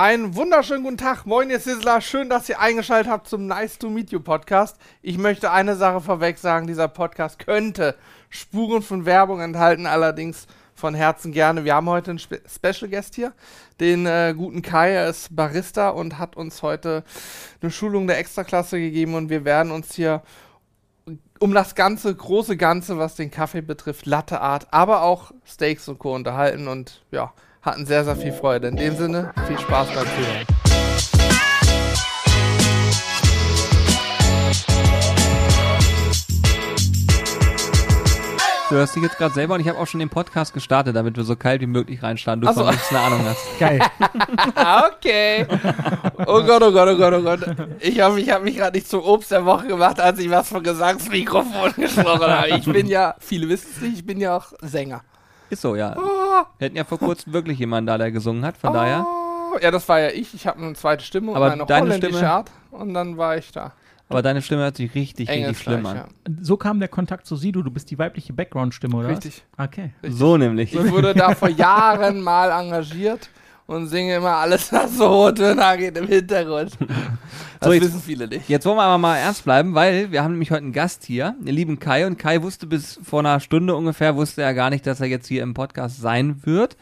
Einen wunderschönen guten Tag. Moin, ihr Sizzler. Schön, dass ihr eingeschaltet habt zum Nice to Meet You Podcast. Ich möchte eine Sache vorweg sagen. Dieser Podcast könnte Spuren von Werbung enthalten, allerdings von Herzen gerne. Wir haben heute einen Spe Special Guest hier, den äh, guten Kai. Er ist Barista und hat uns heute eine Schulung der Extraklasse gegeben und wir werden uns hier um das ganze, große Ganze, was den Kaffee betrifft, Latte Art, aber auch Steaks und Co. unterhalten und ja, hatten sehr, sehr viel Freude. In dem Sinne, viel Spaß beim Zuhören. Du hörst dich jetzt gerade selber und ich habe auch schon den Podcast gestartet, damit wir so kalt wie möglich reinstarten. Du so. von nichts eine Ahnung hast. Geil. okay. Oh Gott, oh Gott, oh Gott, oh Gott. Ich hoffe, ich habe mich gerade nicht zum Obst der Woche gemacht, als ich was von Gesangsmikrofon gesprochen habe. Ich bin ja, viele wissen es nicht, ich bin ja auch Sänger. Ist so, ja. Oh, Wir hatten ja vor kurzem wirklich jemanden da, der gesungen hat, von daher. oh. Ja, das war ja ich. Ich habe eine zweite Stimme Aber und eine deine holländische Stimme- Art. Und dann war ich da. Aber deine Stimme hört sich richtig, richtig schlimm an. So kam der Kontakt zu Sido. Du bist die weibliche Background-Stimme, oder? Richtig. Was? Okay. Richtig. So nämlich. Ich wurde da vor Jahren mal engagiert und singe immer alles, was so Rottöne geht im Hintergrund. Das So, jetzt- wissen viele nicht. Jetzt wollen wir aber mal ernst bleiben, weil wir haben nämlich heute einen Gast hier, den lieben Kai. Und Kai wusste bis vor einer Stunde ungefähr, wusste er gar nicht, dass er jetzt hier im Podcast sein wird.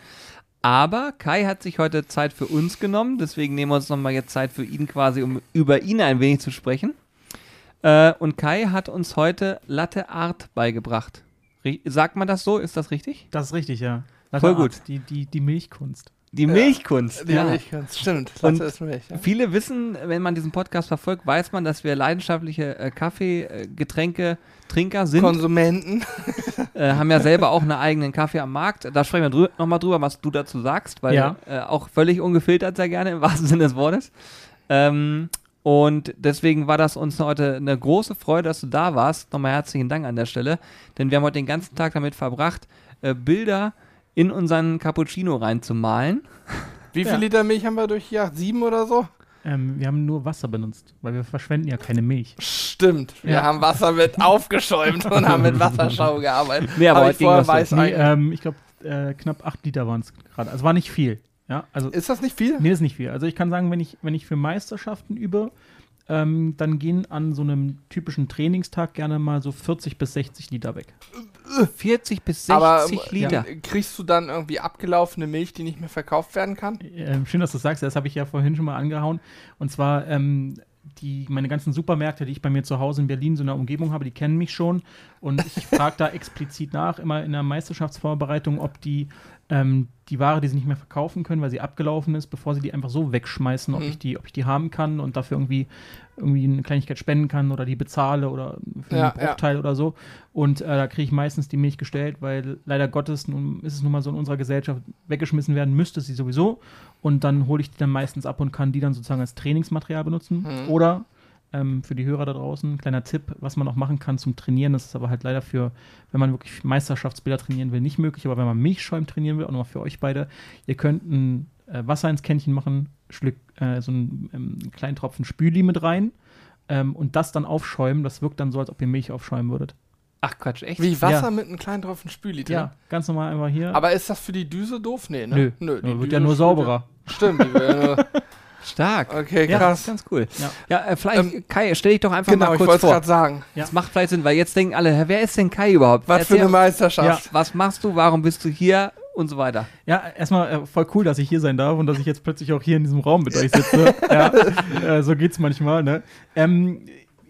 Aber Kai hat sich heute Zeit für uns genommen, deswegen nehmen wir uns nochmal jetzt Zeit für ihn quasi, um über ihn ein wenig zu sprechen. Äh, und Kai hat uns heute Latte Art beigebracht. Sagt man das so? Ist das richtig? Das ist richtig, ja. Voll Art, gut. Die, die, die Milchkunst. Die Milchkunst. Die Milch, ganz stimmt. Und- Das ist Milch. Ja. Viele wissen, wenn man diesen Podcast verfolgt, weiß man, dass wir leidenschaftliche äh, Kaffee, äh, sind. Konsumenten. äh, haben ja selber auch einen eigenen Kaffee am Markt. Da sprechen wir drü nochmal drüber, was du dazu sagst, weil Ja. äh, auch völlig ungefiltert sehr gerne, im wahrsten Sinne des Wortes. Ähm, und deswegen war das uns heute eine große Freude, dass du da warst. Nochmal herzlichen Dank an der Stelle, denn wir haben heute den ganzen Tag damit verbracht, äh, Bilder in unseren Cappuccino reinzumalen. Wie viel Ja. Liter Milch haben wir durchgejagt? Sieben oder so? Ähm, wir haben nur Wasser benutzt, weil wir verschwenden ja keine Milch. Stimmt. Wir Ja. haben Wasser mit aufgeschäumt und haben mit Wasserschaum gearbeitet. Nee, aber Hab ich vorher weiß Nee, eigentlich. ähm, ich glaube, äh, knapp 8 Liter waren es gerade. Also war nicht viel. Ja, also Ist das nicht viel? nee, das ist nicht viel. Also ich kann sagen, wenn ich, wenn ich für Meisterschaften übe, ähm, dann gehen an so einem typischen Trainingstag gerne mal so 40 bis 60 Liter weg. 40 bis 60 Aber Liter. äh, kriegst du dann irgendwie abgelaufene Milch, die nicht mehr verkauft werden kann? Ähm, schön, dass du das sagst. Das habe ich ja vorhin schon mal angehauen. Und zwar ähm, die, meine ganzen Supermärkte, die ich bei mir zu Hause in Berlin so in der Umgebung habe, die kennen mich schon. Und ich frage da explizit nach, immer in der Meisterschaftsvorbereitung, ob die ähm, die Ware, die sie nicht mehr verkaufen können, weil sie abgelaufen ist, bevor sie die einfach so wegschmeißen, ob, Mhm. ich, die, ob ich die haben kann und dafür irgendwie, irgendwie eine Kleinigkeit spenden kann oder die bezahle oder für Ja, einen Bruchteil oder so. Und äh, da kriege ich meistens die Milch gestellt, weil leider Gottes nun ist es nun mal so in unserer Gesellschaft, weggeschmissen werden müsste sie sowieso. Und dann hole ich die dann meistens ab und kann die dann sozusagen als Trainingsmaterial benutzen. Mhm. Oder ähm, für die Hörer da draußen, ein kleiner Tipp, was man auch machen kann zum Trainieren. Das ist aber halt leider für, wenn man wirklich Meisterschaftsbilder trainieren will, nicht möglich. Aber wenn man Milchschäum trainieren will, auch nochmal für euch beide, ihr könnt ein äh, Wasser ins Kännchen machen, Schluck, äh, so einen ähm, kleinen Tropfen Spüli mit rein ähm, und das dann aufschäumen. Das wirkt dann so, als ob ihr Milch aufschäumen würdet. Ach Quatsch, echt? Wie Wasser Ja. mit einem kleinen Tropfen Spüli drin? Ja, ganz normal einfach hier. Aber ist das für die Düse doof? Nee, ne? Nö, Nö die wird Düse ja nur sauberer. Stimmt, die wird ja nur. Stark. Okay, Ja, Das ist krass. ganz cool. Ja. Ja, äh, vielleicht, Kai, stell dich doch einfach Genau, mal ich kurz wollte es vor. gerade sagen. Ja. Das macht vielleicht Sinn, weil jetzt denken alle, wer ist denn Kai überhaupt? Was für Erzähl, eine Meisterschaft. Was machst du? Warum bist du hier? Und so weiter. Ja, erstmal äh, voll cool, dass ich hier sein darf und dass ich jetzt plötzlich auch hier in diesem Raum mit euch sitze. ja, äh, so geht's manchmal. Ne? Ähm,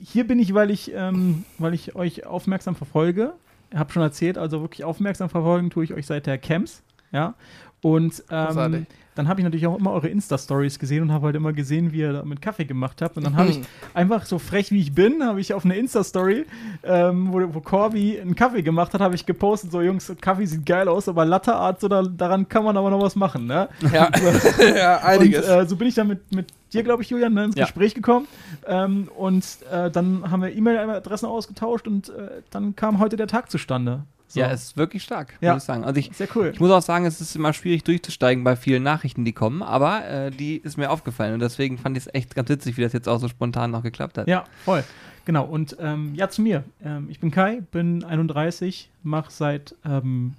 hier bin ich, weil ich, ähm, weil ich euch aufmerksam verfolge. Hab schon erzählt, also wirklich aufmerksam verfolgen tue ich euch seit der Camps. Ja. Und ähm. Dann habe ich natürlich auch immer eure Insta-Stories gesehen und habe halt immer gesehen, wie ihr da mit Kaffee gemacht habt. Und dann habe ich Mhm. einfach so frech wie ich bin, habe ich auf eine Insta-Story, ähm, wo, wo Corby einen Kaffee gemacht hat, habe ich gepostet, so Jungs, Kaffee sieht geil aus, aber Latte-Art, so da, daran kann man aber noch was machen, ne? Ja, ja einiges. Und äh, so bin ich dann mit, mit dir, glaube ich, Julian, ne, ins Ja. Gespräch gekommen. Ähm, und äh, dann haben wir E-Mail-Adressen ausgetauscht und äh, dann kam heute der Tag zustande. So. Ja, ist wirklich stark, Ja. muss ich sagen. Also ich, sehr cool. ich muss auch sagen, es ist immer schwierig durchzusteigen bei vielen Nachrichten, die kommen, aber äh, die ist mir aufgefallen und deswegen fand ich es echt ganz witzig, wie das jetzt auch so spontan noch geklappt hat. Ja, voll. Genau. Und ähm, ja, zu mir. Ähm, ich bin Kai, bin 31, mache seit ähm,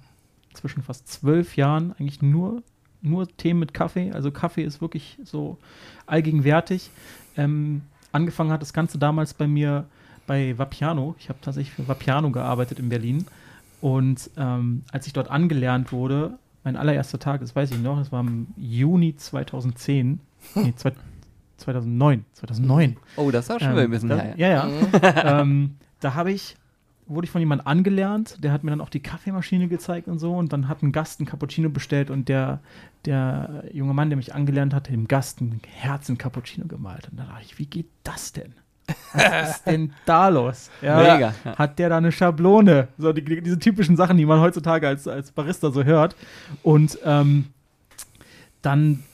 zwischen fast zwölf Jahren eigentlich nur nur Themen mit Kaffee. Also Kaffee ist wirklich so allgegenwärtig. Ähm, angefangen hat das Ganze damals bei mir bei Vapiano. Ich habe tatsächlich für Vapiano gearbeitet in Berlin. Und ähm, als ich dort angelernt wurde, mein allererster Tag, das weiß ich noch, das war im Juni 2010, nee, 2009, 2009. Oh, das war schon Ähm, ein bisschen da, her. Ja, ja. Mhm. ähm, da habe ich, wurde ich von jemandem angelernt, der hat mir dann auch die Kaffeemaschine gezeigt und so und dann hat ein Gast ein Cappuccino bestellt und der, der junge Mann, der mich angelernt hat, dem Gast ein Herzen Cappuccino gemalt. Und da dachte ich, wie geht das denn? Was ist denn da los? Ja, Mega. Hat der da eine Schablone? So die, diese typischen Sachen, die man heutzutage als, als Barista so hört. Und ähm, dann,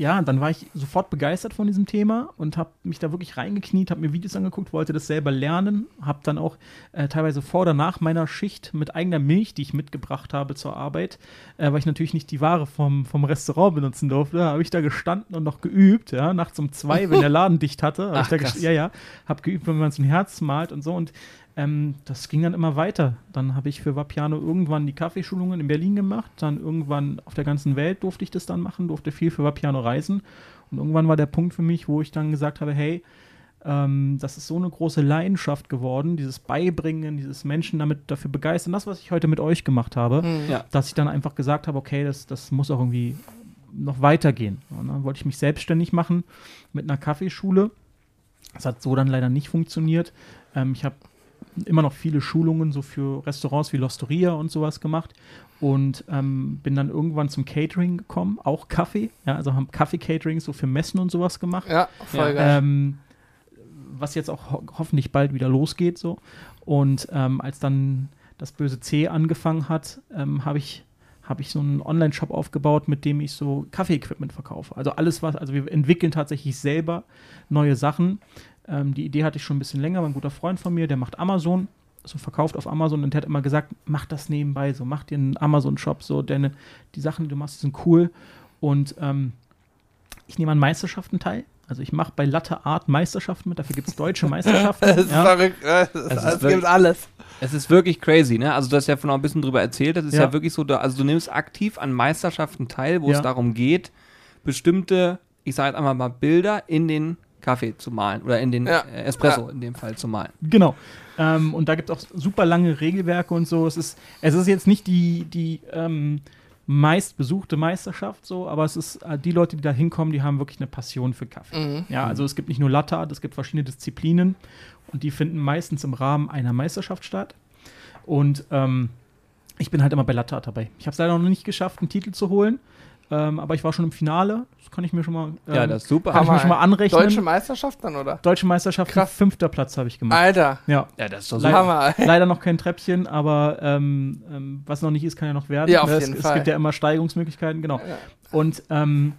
ja, dann war ich sofort begeistert von diesem Thema und habe mich da wirklich reingekniet, habe mir Videos angeguckt, wollte das selber lernen, habe dann auch äh, teilweise vor oder nach meiner Schicht mit eigener Milch, die ich mitgebracht habe zur Arbeit, äh, weil ich natürlich nicht die Ware vom, vom Restaurant benutzen durfte, habe ich da gestanden und noch geübt, ja, nachts um zwei, wenn der Laden dicht hatte, habe ich da ja, ja, habe geübt, wenn man so ein Herz malt und so und ähm, das ging dann immer weiter. Dann habe ich für Vapiano irgendwann die Kaffeeschulungen in Berlin gemacht. Dann irgendwann auf der ganzen Welt durfte ich das dann machen, durfte viel für Vapiano reisen. Und irgendwann war der Punkt für mich, wo ich dann gesagt habe, hey, ähm, das ist so eine große Leidenschaft geworden, dieses Beibringen, dieses Menschen damit dafür begeistern, das, was ich heute mit euch gemacht habe, Mhm. Ja. dass ich dann einfach gesagt habe, okay, das, das muss auch irgendwie noch weitergehen. Und dann wollte ich mich selbstständig machen mit einer Kaffeeschule. Das hat so dann leider nicht funktioniert. Ähm, ich habe immer noch viele Schulungen so für Restaurants wie L'Osteria und sowas gemacht und ähm, bin dann irgendwann zum Catering gekommen, auch Kaffee, ja, also haben Kaffee-Catering so für Messen und sowas gemacht. Ja, voll Ja. geil. Ähm, was jetzt auch ho hoffentlich bald wieder losgeht so. Und ähm, als dann das böse C angefangen hat, ähm, habe ich habe ich so einen Online-Shop aufgebaut, mit dem ich so Kaffee-Equipment verkaufe. Also alles was, also wir entwickeln tatsächlich selber neue Sachen. Ähm, die Idee hatte ich schon ein bisschen länger. Ein guter Freund von mir, der macht Amazon, so verkauft auf Amazon und der hat immer gesagt, mach das nebenbei, so mach dir einen Amazon-Shop, so deine die Sachen, die du machst, sind cool. Und ähm, ich nehme an Meisterschaften teil. Also ich mache bei Latte Art Meisterschaften mit, dafür gibt es deutsche Meisterschaften. Das ist ja. verrückt. äh, Es, es wirklich- gibt alles. Es ist wirklich crazy, ne? Also du hast ja von auch ein bisschen drüber erzählt. Das ist ja, Ja. wirklich so, da, also du nimmst aktiv an Meisterschaften teil, wo es Ja. darum geht, bestimmte, ich sage jetzt einmal mal Bilder in den Kaffee zu malen oder in den Ja. äh, Espresso in dem Fall zu malen. Genau. Ähm, und da gibt es auch super lange Regelwerke und so. Es ist, es ist jetzt nicht die, die ähm, meistbesuchte Meisterschaft, so, aber es ist äh, die Leute, die da hinkommen, die haben wirklich eine Passion für Kaffee. Mhm. Ja, also es gibt nicht nur Latte Art, es gibt verschiedene Disziplinen und die finden meistens im Rahmen einer Meisterschaft statt. Und ähm, ich bin halt immer bei Latte Art dabei. Ich habe es leider noch nicht geschafft, einen Titel zu holen, ähm, aber ich war schon im Finale. Das kann ich mir schon mal, ähm, ja, das ist super. kann ich mir schon mal anrechnen. Deutsche Meisterschaft dann, oder? Deutsche Meisterschaft, Krass. fünfter Platz habe ich gemacht. Alter. Ja. ja, das ist doch super. Hammer. Leider noch kein Treppchen, aber ähm, ähm, was noch nicht ist, kann ja noch werden. Ja, auf Ne, jeden es, Fall. Es gibt ja immer Steigerungsmöglichkeiten, genau. Ja. Und ähm,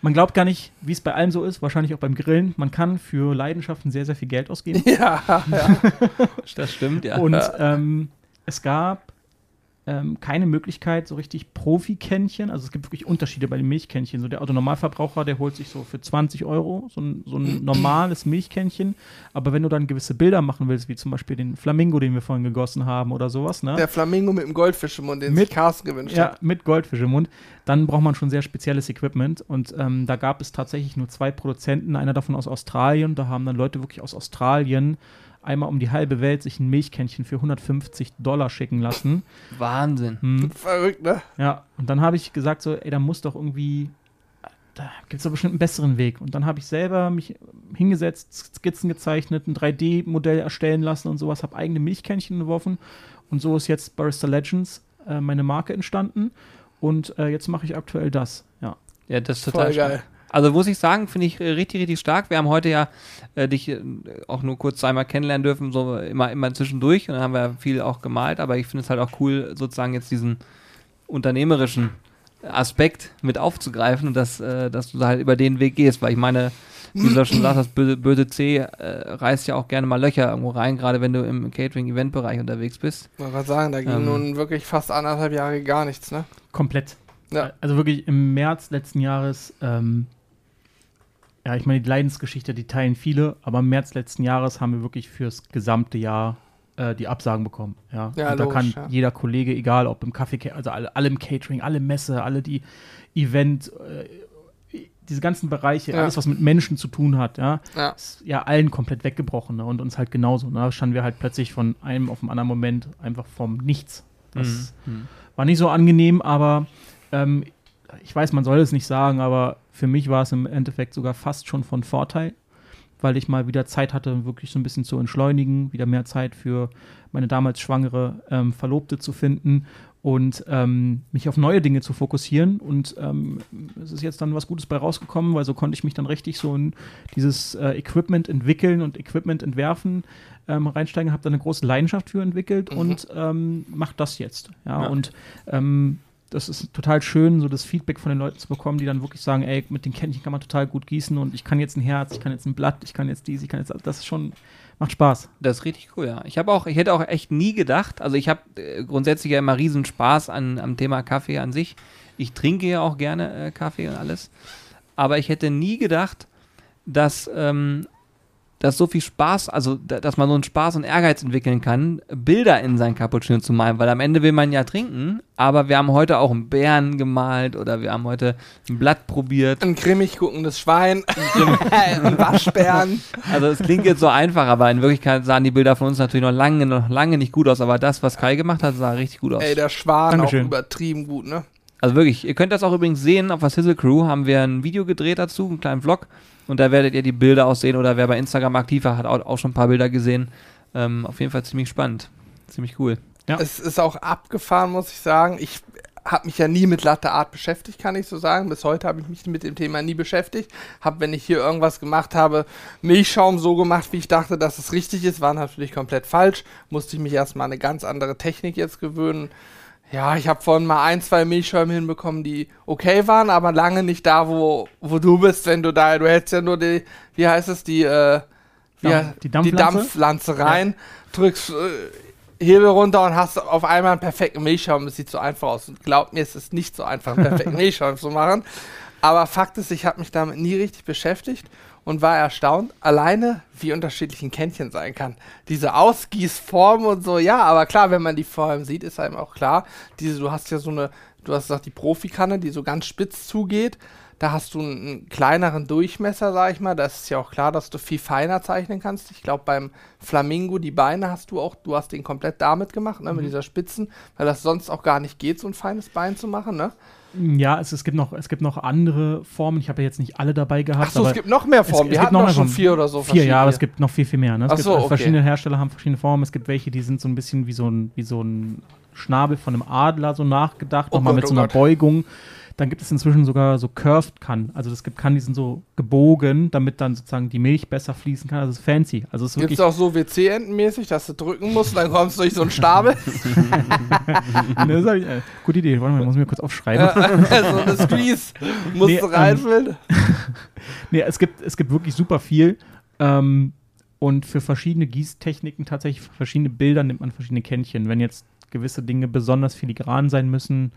man glaubt gar nicht, wie es bei allem so ist, wahrscheinlich auch beim Grillen. Man kann für Leidenschaften sehr, sehr viel Geld ausgeben. Ja, ja. Das stimmt, ja. Und ähm, es gab ähm, keine Möglichkeit, so richtig Profi-Kännchen. Also es gibt wirklich Unterschiede bei den Milchkännchen. So der Autonormalverbraucher, der holt sich so für 20 Euro so ein, so ein normales Milchkännchen. Aber wenn du dann gewisse Bilder machen willst, wie zum Beispiel den Flamingo, den wir vorhin gegossen haben oder sowas, ne? Der Flamingo mit dem Goldfisch im Mund, den Mit- sich Carsten gewünscht Ja, hat. mit Goldfisch im Mund. Dann braucht man schon sehr spezielles Equipment. Und ähm, da gab es tatsächlich nur zwei Produzenten, einer davon aus Australien. Da haben dann Leute wirklich aus Australien einmal um die halbe Welt sich ein Milchkännchen für 150 Dollar schicken lassen. Wahnsinn. Hm. Verrückt, ne? Ja, und dann habe ich gesagt, so, ey, da muss doch irgendwie, da gibt es doch bestimmt einen besseren Weg. Und dann habe ich selber mich hingesetzt, Skizzen gezeichnet, ein 3D-Modell erstellen lassen und sowas, habe eigene Milchkännchen entworfen. Und so ist jetzt Barista Legends äh, meine Marke entstanden. Und äh, jetzt mache ich aktuell das. Ja. Ja, das ist total Voll geil. Also muss ich sagen, finde ich äh, richtig, richtig stark. Wir haben heute ja äh, dich äh, auch nur kurz einmal kennenlernen dürfen, so immer, immer zwischendurch. Und dann haben wir viel auch gemalt, aber ich finde es halt auch cool, sozusagen jetzt diesen unternehmerischen Aspekt mit aufzugreifen und dass, äh, dass du da halt über den Weg gehst, weil ich meine, wie du schon gesagt hast, böse, böse C äh, reißt ja auch gerne mal Löcher irgendwo rein, gerade wenn du im Catering-Event-Bereich unterwegs bist. Man kann sagen, da ging Ähm. nun wirklich fast anderthalb Jahre gar nichts, ne? Komplett. Ja. Also wirklich im März letzten Jahres, ähm, ja, ich meine, die Leidensgeschichte, die teilen viele, aber im März letzten Jahres haben wir wirklich fürs gesamte Jahr äh, die Absagen bekommen. Ja, Ja, und da logisch, kann ja. jeder Kollege, egal ob im Kaffee, also alle, alle im Catering, alle Messe, alle die Event, äh, diese ganzen Bereiche, Ja. alles was mit Menschen zu tun hat, ja, Ja. ist ja allen komplett weggebrochen ne? und uns halt genauso. Ne? Da standen wir halt plötzlich von einem auf den anderen Moment einfach vom Nichts. Das Mhm. war nicht so angenehm, aber ähm, ich weiß, man soll es nicht sagen, aber für mich war es im Endeffekt sogar fast schon von Vorteil, weil ich mal wieder Zeit hatte, wirklich so ein bisschen zu entschleunigen, wieder mehr Zeit für meine damals schwangere ähm, Verlobte zu finden und ähm, mich auf neue Dinge zu fokussieren. Und ähm, es ist jetzt dann was Gutes bei rausgekommen, weil so konnte ich mich dann richtig so in dieses äh, Equipment entwickeln und Equipment entwerfen ähm, reinsteigen, habe da eine große Leidenschaft für entwickelt Mhm. und ähm, mache das jetzt. Ja, Ja. und ähm, das ist total schön, so das Feedback von den Leuten zu bekommen, die dann wirklich sagen, ey, mit den Kännchen kann man total gut gießen und ich kann jetzt ein Herz, ich kann jetzt ein Blatt, ich kann jetzt dies, ich kann jetzt das ist schon macht Spaß. Das ist richtig cool, ja. Ich habe auch, ich hätte auch echt nie gedacht, also ich habe äh, grundsätzlich ja immer riesen Spaß an, am Thema Kaffee an sich. Ich trinke ja auch gerne äh, Kaffee und alles. Aber ich hätte nie gedacht, dass, ähm, dass so viel Spaß, also da, dass man so einen Spaß und Ehrgeiz entwickeln kann, Bilder in sein Cappuccino zu malen, weil am Ende will man ja trinken, aber wir haben heute auch einen Bären gemalt oder wir haben heute ein Blatt probiert. Ein grimmig guckendes Schwein, ein Waschbären. Also es klingt jetzt so einfach, aber in Wirklichkeit sahen die Bilder von uns natürlich noch lange, noch lange nicht gut aus. Aber das, was Kai gemacht hat, sah richtig gut aus. Ey, der Schwan Dankeschön. auch übertrieben gut, ne? Also wirklich, ihr könnt das auch übrigens sehen. Auf der Sizzle Crew haben wir ein Video gedreht dazu, einen kleinen Vlog. Und da werdet ihr die Bilder aussehen. Oder wer bei Instagram aktiv war, hat auch, auch schon ein paar Bilder gesehen. Ähm, auf jeden Fall ziemlich spannend. Ziemlich cool. Ja. Es ist auch abgefahren, muss ich sagen. Ich habe mich ja nie mit Latte Art beschäftigt, kann ich so sagen. Bis heute habe ich mich mit dem Thema nie beschäftigt. Habe, wenn ich hier irgendwas gemacht habe, Milchschaum so gemacht, wie ich dachte, dass es richtig ist. War natürlich komplett falsch. Musste ich mich erstmal an eine ganz andere Technik jetzt gewöhnen. Ja, ich habe vorhin mal ein, zwei Milchschäume hinbekommen, die okay waren, aber lange nicht da, wo, wo du bist, wenn du da, du hättest ja nur die, wie heißt es, die, äh, wie, Dampf- die Dampflanze? Dampfpflanze rein, drückst äh, Hebel runter und hast auf einmal einen perfekten Milchschaum. Das sieht so einfach aus. Und glaubt mir, es ist nicht so einfach, einen perfekten Milchschaum zu machen. Aber Fakt ist, ich habe mich damit nie richtig beschäftigt und war erstaunt, alleine wie unterschiedlich ein Kännchen sein kann. Diese Ausgießform und so, ja, aber klar, wenn man die vor allem sieht, ist einem auch klar, diese, du hast ja so eine, du hast gesagt, die Profikanne, die so ganz spitz zugeht. Da hast du einen, kleineren Durchmesser, sag ich mal. Da ist ja auch klar, dass du viel feiner zeichnen kannst. Ich glaube, beim Flamingo, die Beine hast du auch, du hast den komplett damit gemacht, ne, mit dieser Spitzen, weil das sonst auch gar nicht geht, so ein feines Bein zu machen, ne? Ja, es, es, gibt noch, es gibt noch andere Formen. Ich habe ja jetzt nicht alle dabei gehabt. Ach so, aber es gibt noch mehr es- Formen. es Wir gibt hatten noch schon vier oder so vier, ja, aber es gibt noch viel, viel mehr. Ne? Es Ach gibt, so, äh, okay. Verschiedene Hersteller haben verschiedene Formen. Es gibt welche, die sind so ein bisschen wie so ein, wie so ein Schnabel von einem Adler so nachgedacht, Oh nochmal mit oh so einer Gott. Beugung. Dann gibt es inzwischen sogar so Curved Kann. Also es gibt Kann, die sind so gebogen, damit dann sozusagen die Milch besser fließen kann. Also es ist fancy. Also es Gibt es auch so WC-Entenmäßig, dass du drücken musst und dann kommst du durch so einen Stapel? Ne, das ich, äh, gute Idee. Warte mal, ich muss mir kurz aufschreiben. so eine Squeeze. Musst Nee, du ähm, reinfüllen. Nee, es gibt, es gibt wirklich super viel. Ähm, und für verschiedene Gießtechniken, tatsächlich für verschiedene Bilder, nimmt man verschiedene Kännchen. Wenn jetzt gewisse Dinge besonders filigran sein müssen,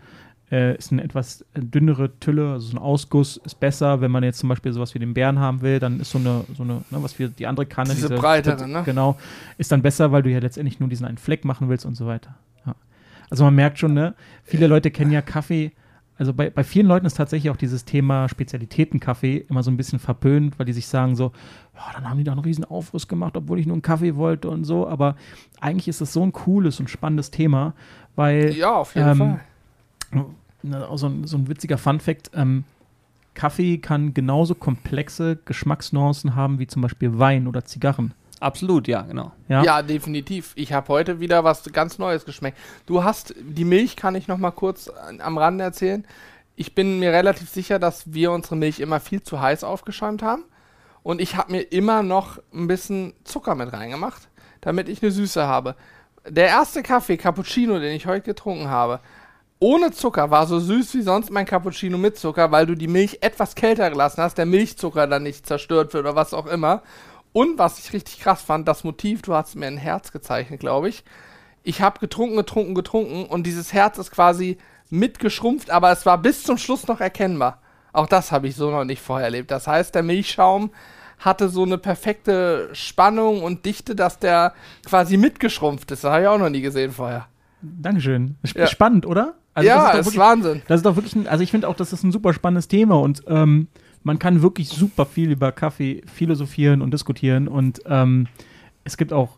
äh, ist eine etwas dünnere Tülle, also so ein Ausguss ist besser. Wenn man jetzt zum Beispiel sowas wie den Bären haben will, dann ist so eine, so eine ne, was wir die andere Kanne, Diese breitere, ne? Genau, ist dann besser, weil du ja letztendlich nur diesen einen Fleck machen willst und so weiter. Ja. Also man merkt schon, ne, viele Leute kennen ja Kaffee. Also bei, bei vielen Leuten ist tatsächlich auch dieses Thema Spezialitätenkaffee immer so ein bisschen verpönt, weil die sich sagen so, ja, dann haben die da einen riesen Aufriss gemacht, obwohl ich nur einen Kaffee wollte und so. Aber eigentlich ist das so ein cooles und spannendes Thema, weil Ja, auf jeden ähm, Fall. Auch so, ein, so ein witziger Fun-Fact: ähm, Kaffee kann genauso komplexe Geschmacksnuancen haben wie zum Beispiel Wein oder Zigarren. Absolut, ja, genau. Ja, Ja, definitiv. Ich habe heute wieder was ganz Neues geschmeckt. Du hast die Milch, kann ich noch mal kurz an- am Rande erzählen. Ich bin mir relativ sicher, dass wir unsere Milch immer viel zu heiß aufgeschäumt haben. Und ich habe mir immer noch ein bisschen Zucker mit reingemacht, damit ich eine Süße habe. Der erste Kaffee, Cappuccino, den ich heute getrunken habe, ohne Zucker war so süß wie sonst mein Cappuccino mit Zucker, weil du die Milch etwas kälter gelassen hast, der Milchzucker dann nicht zerstört wird oder was auch immer. Und was ich richtig krass fand, das Motiv, du hast mir ein Herz gezeichnet, glaube ich. Ich habe getrunken, getrunken, getrunken und dieses Herz ist quasi mitgeschrumpft, aber es war bis zum Schluss noch erkennbar. Auch das habe ich so noch nicht vorher erlebt. Das heißt, der Milchschaum hatte so eine perfekte Spannung und Dichte, dass der quasi mitgeschrumpft ist. Das habe ich auch noch nie gesehen vorher. Dankeschön. Sp Ja. Spannend, oder? Also ja, das ist, ist, doch wirklich, Wahnsinn. das ist doch wirklich, ein, also ich finde auch, das ist ein super spannendes Thema und ähm, man kann wirklich super viel über Kaffee philosophieren und diskutieren und ähm, es gibt auch,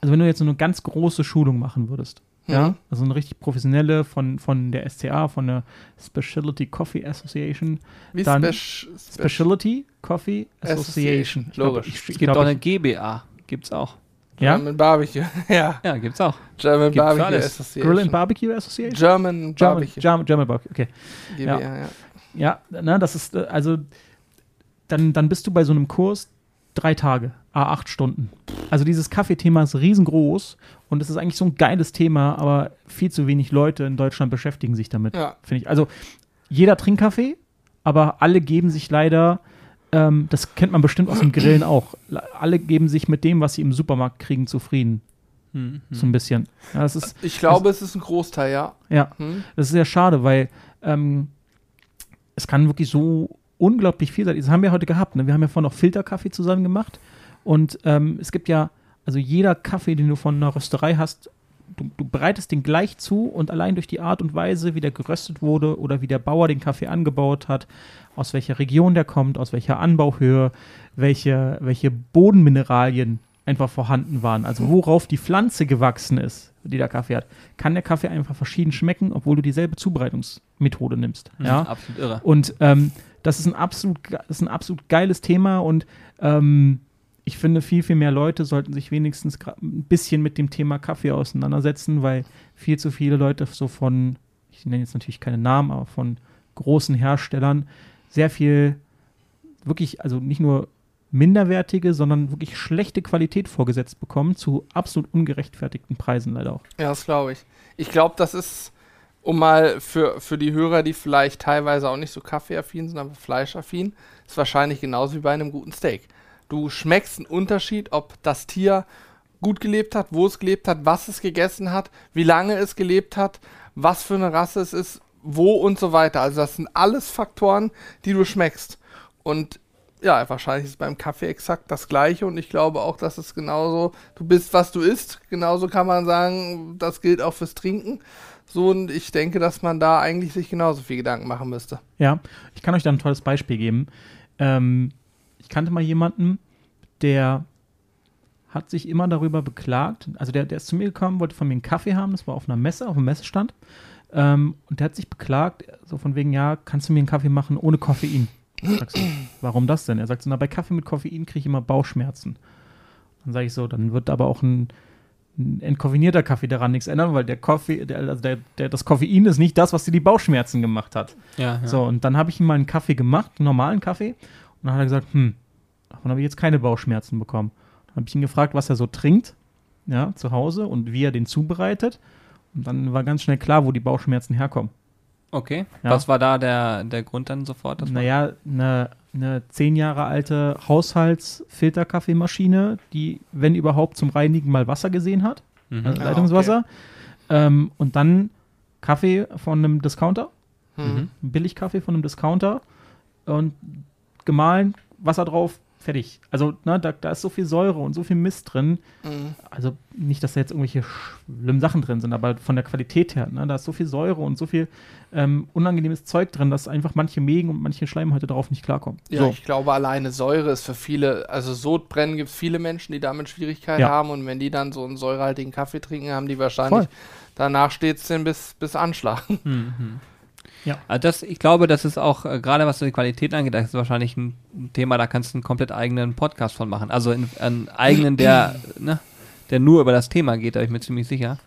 also wenn du jetzt so eine ganz große Schulung machen würdest, ja, Mhm. also eine richtig professionelle von, von der SCA, von der Specialty Coffee Association, Wie dann- Spec- Spec- Specialty Coffee Association. Association, Ich glaub, logisch. ich- Es ich gibt glaub, auch eine ich- GBA. Gibt's auch. Ja? German Barbecue. ja, Ja, gibt's auch. German Gibt's Barbecue alles. Association. Grill and Barbecue Association? German German, Barbecue. German, German Barbecue, okay. GBA, ja. ja. Ja, ne, das ist, äh, also, dann, dann bist du bei so einem Kurs drei Tage, a acht Stunden. Also dieses Kaffeethema ist riesengroß und es ist eigentlich so ein geiles Thema, aber viel zu wenig Leute in Deutschland beschäftigen sich damit, Ja. finde ich. Also jeder trinkt Kaffee, aber alle geben sich leider, ähm, das kennt man bestimmt aus dem Grillen auch, le- alle geben sich mit dem, was sie im Supermarkt kriegen, zufrieden. Hm, So ein bisschen. Ja, das ist, Ich glaube, es ist ein Großteil, ja. ja. Hm? Das ist sehr schade, weil ähm, es kann wirklich so unglaublich viel sein. Das haben wir heute gehabt. Ne? Wir haben ja vorhin noch Filterkaffee zusammen gemacht. Und ähm, es gibt ja, also jeder Kaffee, den du von einer Rösterei hast, du, du bereitest den gleich zu und allein durch die Art und Weise, wie der geröstet wurde oder wie der Bauer den Kaffee angebaut hat, aus welcher Region der kommt, aus welcher Anbauhöhe, welche, welche Bodenmineralien einfach vorhanden waren, also worauf die Pflanze gewachsen ist, die der Kaffee hat, kann der Kaffee einfach verschieden schmecken, obwohl du dieselbe Zubereitungsmethode nimmst. hm, Ja? Absolut irre. Und ähm, das ist ein absolut, das ist ein absolut geiles Thema und ähm, ich finde, viel, viel mehr Leute sollten sich wenigstens ein bisschen mit dem Thema Kaffee auseinandersetzen, weil viel zu viele Leute so von, ich nenne jetzt natürlich keine Namen, aber von großen Herstellern sehr viel wirklich, also nicht nur minderwertige, sondern wirklich schlechte Qualität vorgesetzt bekommen zu absolut ungerechtfertigten Preisen leider auch. Ja, das glaube ich. Ich glaube, das ist, um mal für, für die Hörer, die vielleicht teilweise auch nicht so kaffeeaffin sind, aber fleischaffin, ist wahrscheinlich genauso wie bei einem guten Steak. Du schmeckst einen Unterschied, ob das Tier gut gelebt hat, wo es gelebt hat, was es gegessen hat, wie lange es gelebt hat, was für eine Rasse es ist, wo und so weiter. Also das sind alles Faktoren, die du schmeckst. Und ja, wahrscheinlich ist beim Kaffee exakt das gleiche und ich glaube auch, dass es genauso, du bist, was du isst. Genauso kann man sagen, das gilt auch fürs Trinken. So, und ich denke, dass man da eigentlich sich genauso viel Gedanken machen müsste. Ja, ich kann euch da ein tolles Beispiel geben. Ähm, ich kannte mal jemanden, der hat sich immer darüber beklagt, also der, der ist zu mir gekommen, wollte von mir einen Kaffee haben, das war auf einer Messe, auf einem Messestand, ähm, und der hat sich beklagt, so von wegen, ja, kannst du mir einen Kaffee machen ohne Koffein? Ich sag so, warum das denn? Er sagt so, na, bei Kaffee mit Koffein kriege ich immer Bauchschmerzen. Dann sage ich so, dann wird aber auch ein, ein entkoffinierter Kaffee daran nichts ändern, weil der Kaffee, der, also der, der, das Koffein ist nicht das, was dir die Bauchschmerzen gemacht hat. Ja, ja. So, und dann habe ich ihm mal einen Kaffee gemacht, einen normalen Kaffee. Und dann hat er gesagt, hm, davon habe ich jetzt keine Bauchschmerzen bekommen. Dann habe ich ihn gefragt, was er so trinkt, ja, zu Hause und wie er den zubereitet. Und dann war ganz schnell klar, wo die Bauchschmerzen herkommen. Okay. Ja. Was war da der, der Grund dann sofort? Naja, eine, eine zehn Jahre alte Haushaltsfilterkaffeemaschine, die, wenn überhaupt, zum Reinigen mal Wasser gesehen hat, Mhm. also Ah, Leitungswasser. Ähm, und dann Kaffee von einem Discounter. Hm. Mhm. einen Billigkaffee von einem Discounter und gemahlen, Wasser drauf, fertig. Also, ne, da, da ist so viel Säure und so viel Mist drin. Mhm. Also nicht, dass da jetzt irgendwelche schlimmen Sachen drin sind, aber von der Qualität her, ne, da ist so viel Säure und so viel ähm, unangenehmes Zeug drin, dass einfach manche Mägen und manche Schleimhäute darauf nicht klarkommen. Ja, so. ich glaube, alleine Säure ist für viele, also Sodbrennen gibt es viele Menschen, die damit Schwierigkeiten Ja. haben und wenn die dann so einen säurehaltigen Kaffee trinken, haben die wahrscheinlich, Voll. danach steht es denen bis, bis Anschlag. Mhm. Ja. Also das, ich glaube, das ist auch, äh, gerade was die Qualität angeht, das ist wahrscheinlich ein Thema, da kannst du einen komplett eigenen Podcast von machen. Also in, einen eigenen, der, ne, der nur über das Thema geht, da bin ich mir ziemlich sicher.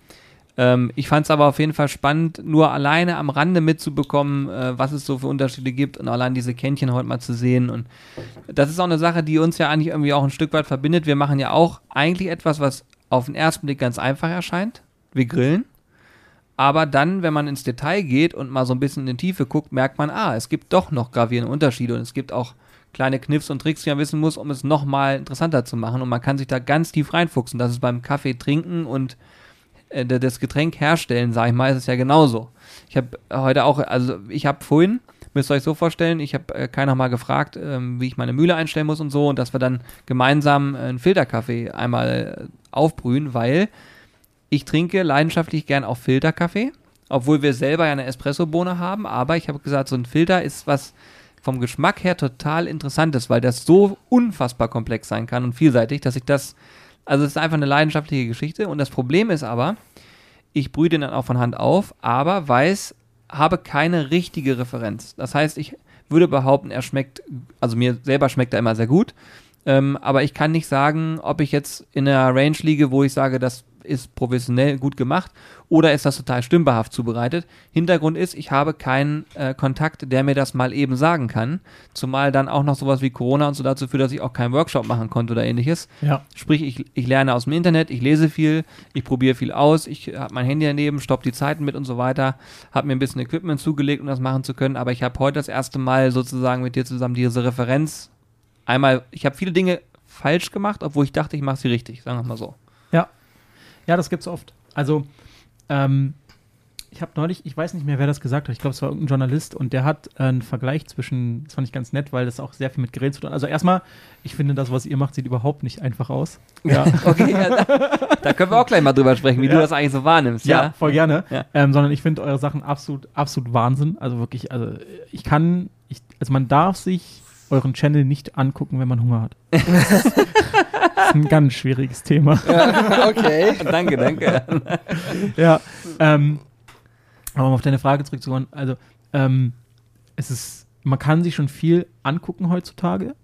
Ähm, ich fand es aber auf jeden Fall spannend, nur alleine am Rande mitzubekommen, äh, was es so für Unterschiede gibt und allein diese Kännchen heute mal zu sehen. Und das ist auch eine Sache, die uns ja eigentlich irgendwie auch ein Stück weit verbindet. Wir machen ja auch eigentlich etwas, was auf den ersten Blick ganz einfach erscheint. Wir grillen. Aber dann, wenn man ins Detail geht und mal so ein bisschen in die Tiefe guckt, merkt man, ah, es gibt doch noch gravierende Unterschiede und es gibt auch kleine Kniffs und Tricks, die man wissen muss, um es nochmal interessanter zu machen. Und man kann sich da ganz tief reinfuchsen. Das ist beim Kaffee trinken und äh, das Getränk herstellen, sage ich mal, ist es ja genauso. Ich habe heute auch, also ich habe vorhin Müsst ihr euch so vorstellen, ich habe äh, keiner mal gefragt, ähm, wie ich meine Mühle einstellen muss und so und dass wir dann gemeinsam äh, einen Filterkaffee einmal äh, aufbrühen, weil ich trinke leidenschaftlich gern auch Filterkaffee, obwohl wir selber ja eine Espressobohne haben, aber ich habe gesagt, so ein Filter ist was vom Geschmack her total interessantes, weil das so unfassbar komplex sein kann und vielseitig, dass ich das, also es ist einfach eine leidenschaftliche Geschichte und das Problem ist aber, ich brühe den dann auch von Hand auf, aber weiß, habe keine richtige Referenz. Das heißt, ich würde behaupten, er schmeckt, also mir selber schmeckt er immer sehr gut, ähm, aber ich kann nicht sagen, ob ich jetzt in einer Range liege, wo ich sage, das ist professionell gut gemacht oder ist das total stümperhaft zubereitet. Hintergrund ist, ich habe keinen äh, Kontakt, der mir das mal eben sagen kann. Zumal dann auch noch sowas wie Corona und so dazu führt, dass ich auch keinen Workshop machen konnte oder ähnliches. Ja. Sprich, ich, ich lerne aus dem Internet, ich lese viel, ich probiere viel aus, ich habe mein Handy daneben, stopp die Zeiten mit und so weiter, habe mir ein bisschen Equipment zugelegt, um das machen zu können, aber ich habe heute das erste Mal sozusagen mit dir zusammen diese Referenz. Einmal, ich habe viele Dinge falsch gemacht, obwohl ich dachte, ich mache sie richtig, sagen wir mal so. Ja. Ja, das gibt's oft. Also, ähm, ich habe neulich, ich weiß nicht mehr, wer das gesagt hat, ich glaube, es war irgendein Journalist und der hat äh, einen Vergleich zwischen, das fand ich ganz nett, weil das auch sehr viel mit Grillen zu tun hat. Also erstmal, ich finde, das, was ihr macht, sieht überhaupt nicht einfach aus. Ja, Okay, ja, da, da können wir auch gleich mal drüber sprechen, wie Ja. du das eigentlich so wahrnimmst. ja, Ja, voll gerne. Ja. Ähm, sondern ich finde eure Sachen absolut, absolut Wahnsinn. Also wirklich, also ich kann, ich, also man darf sich euren Channel nicht angucken, wenn man Hunger hat. das ist ein ganz schwieriges Thema. okay. danke, danke. ja, ähm, aber um auf deine Frage zurückzukommen, also ähm, es ist, man kann sich schon viel angucken heutzutage,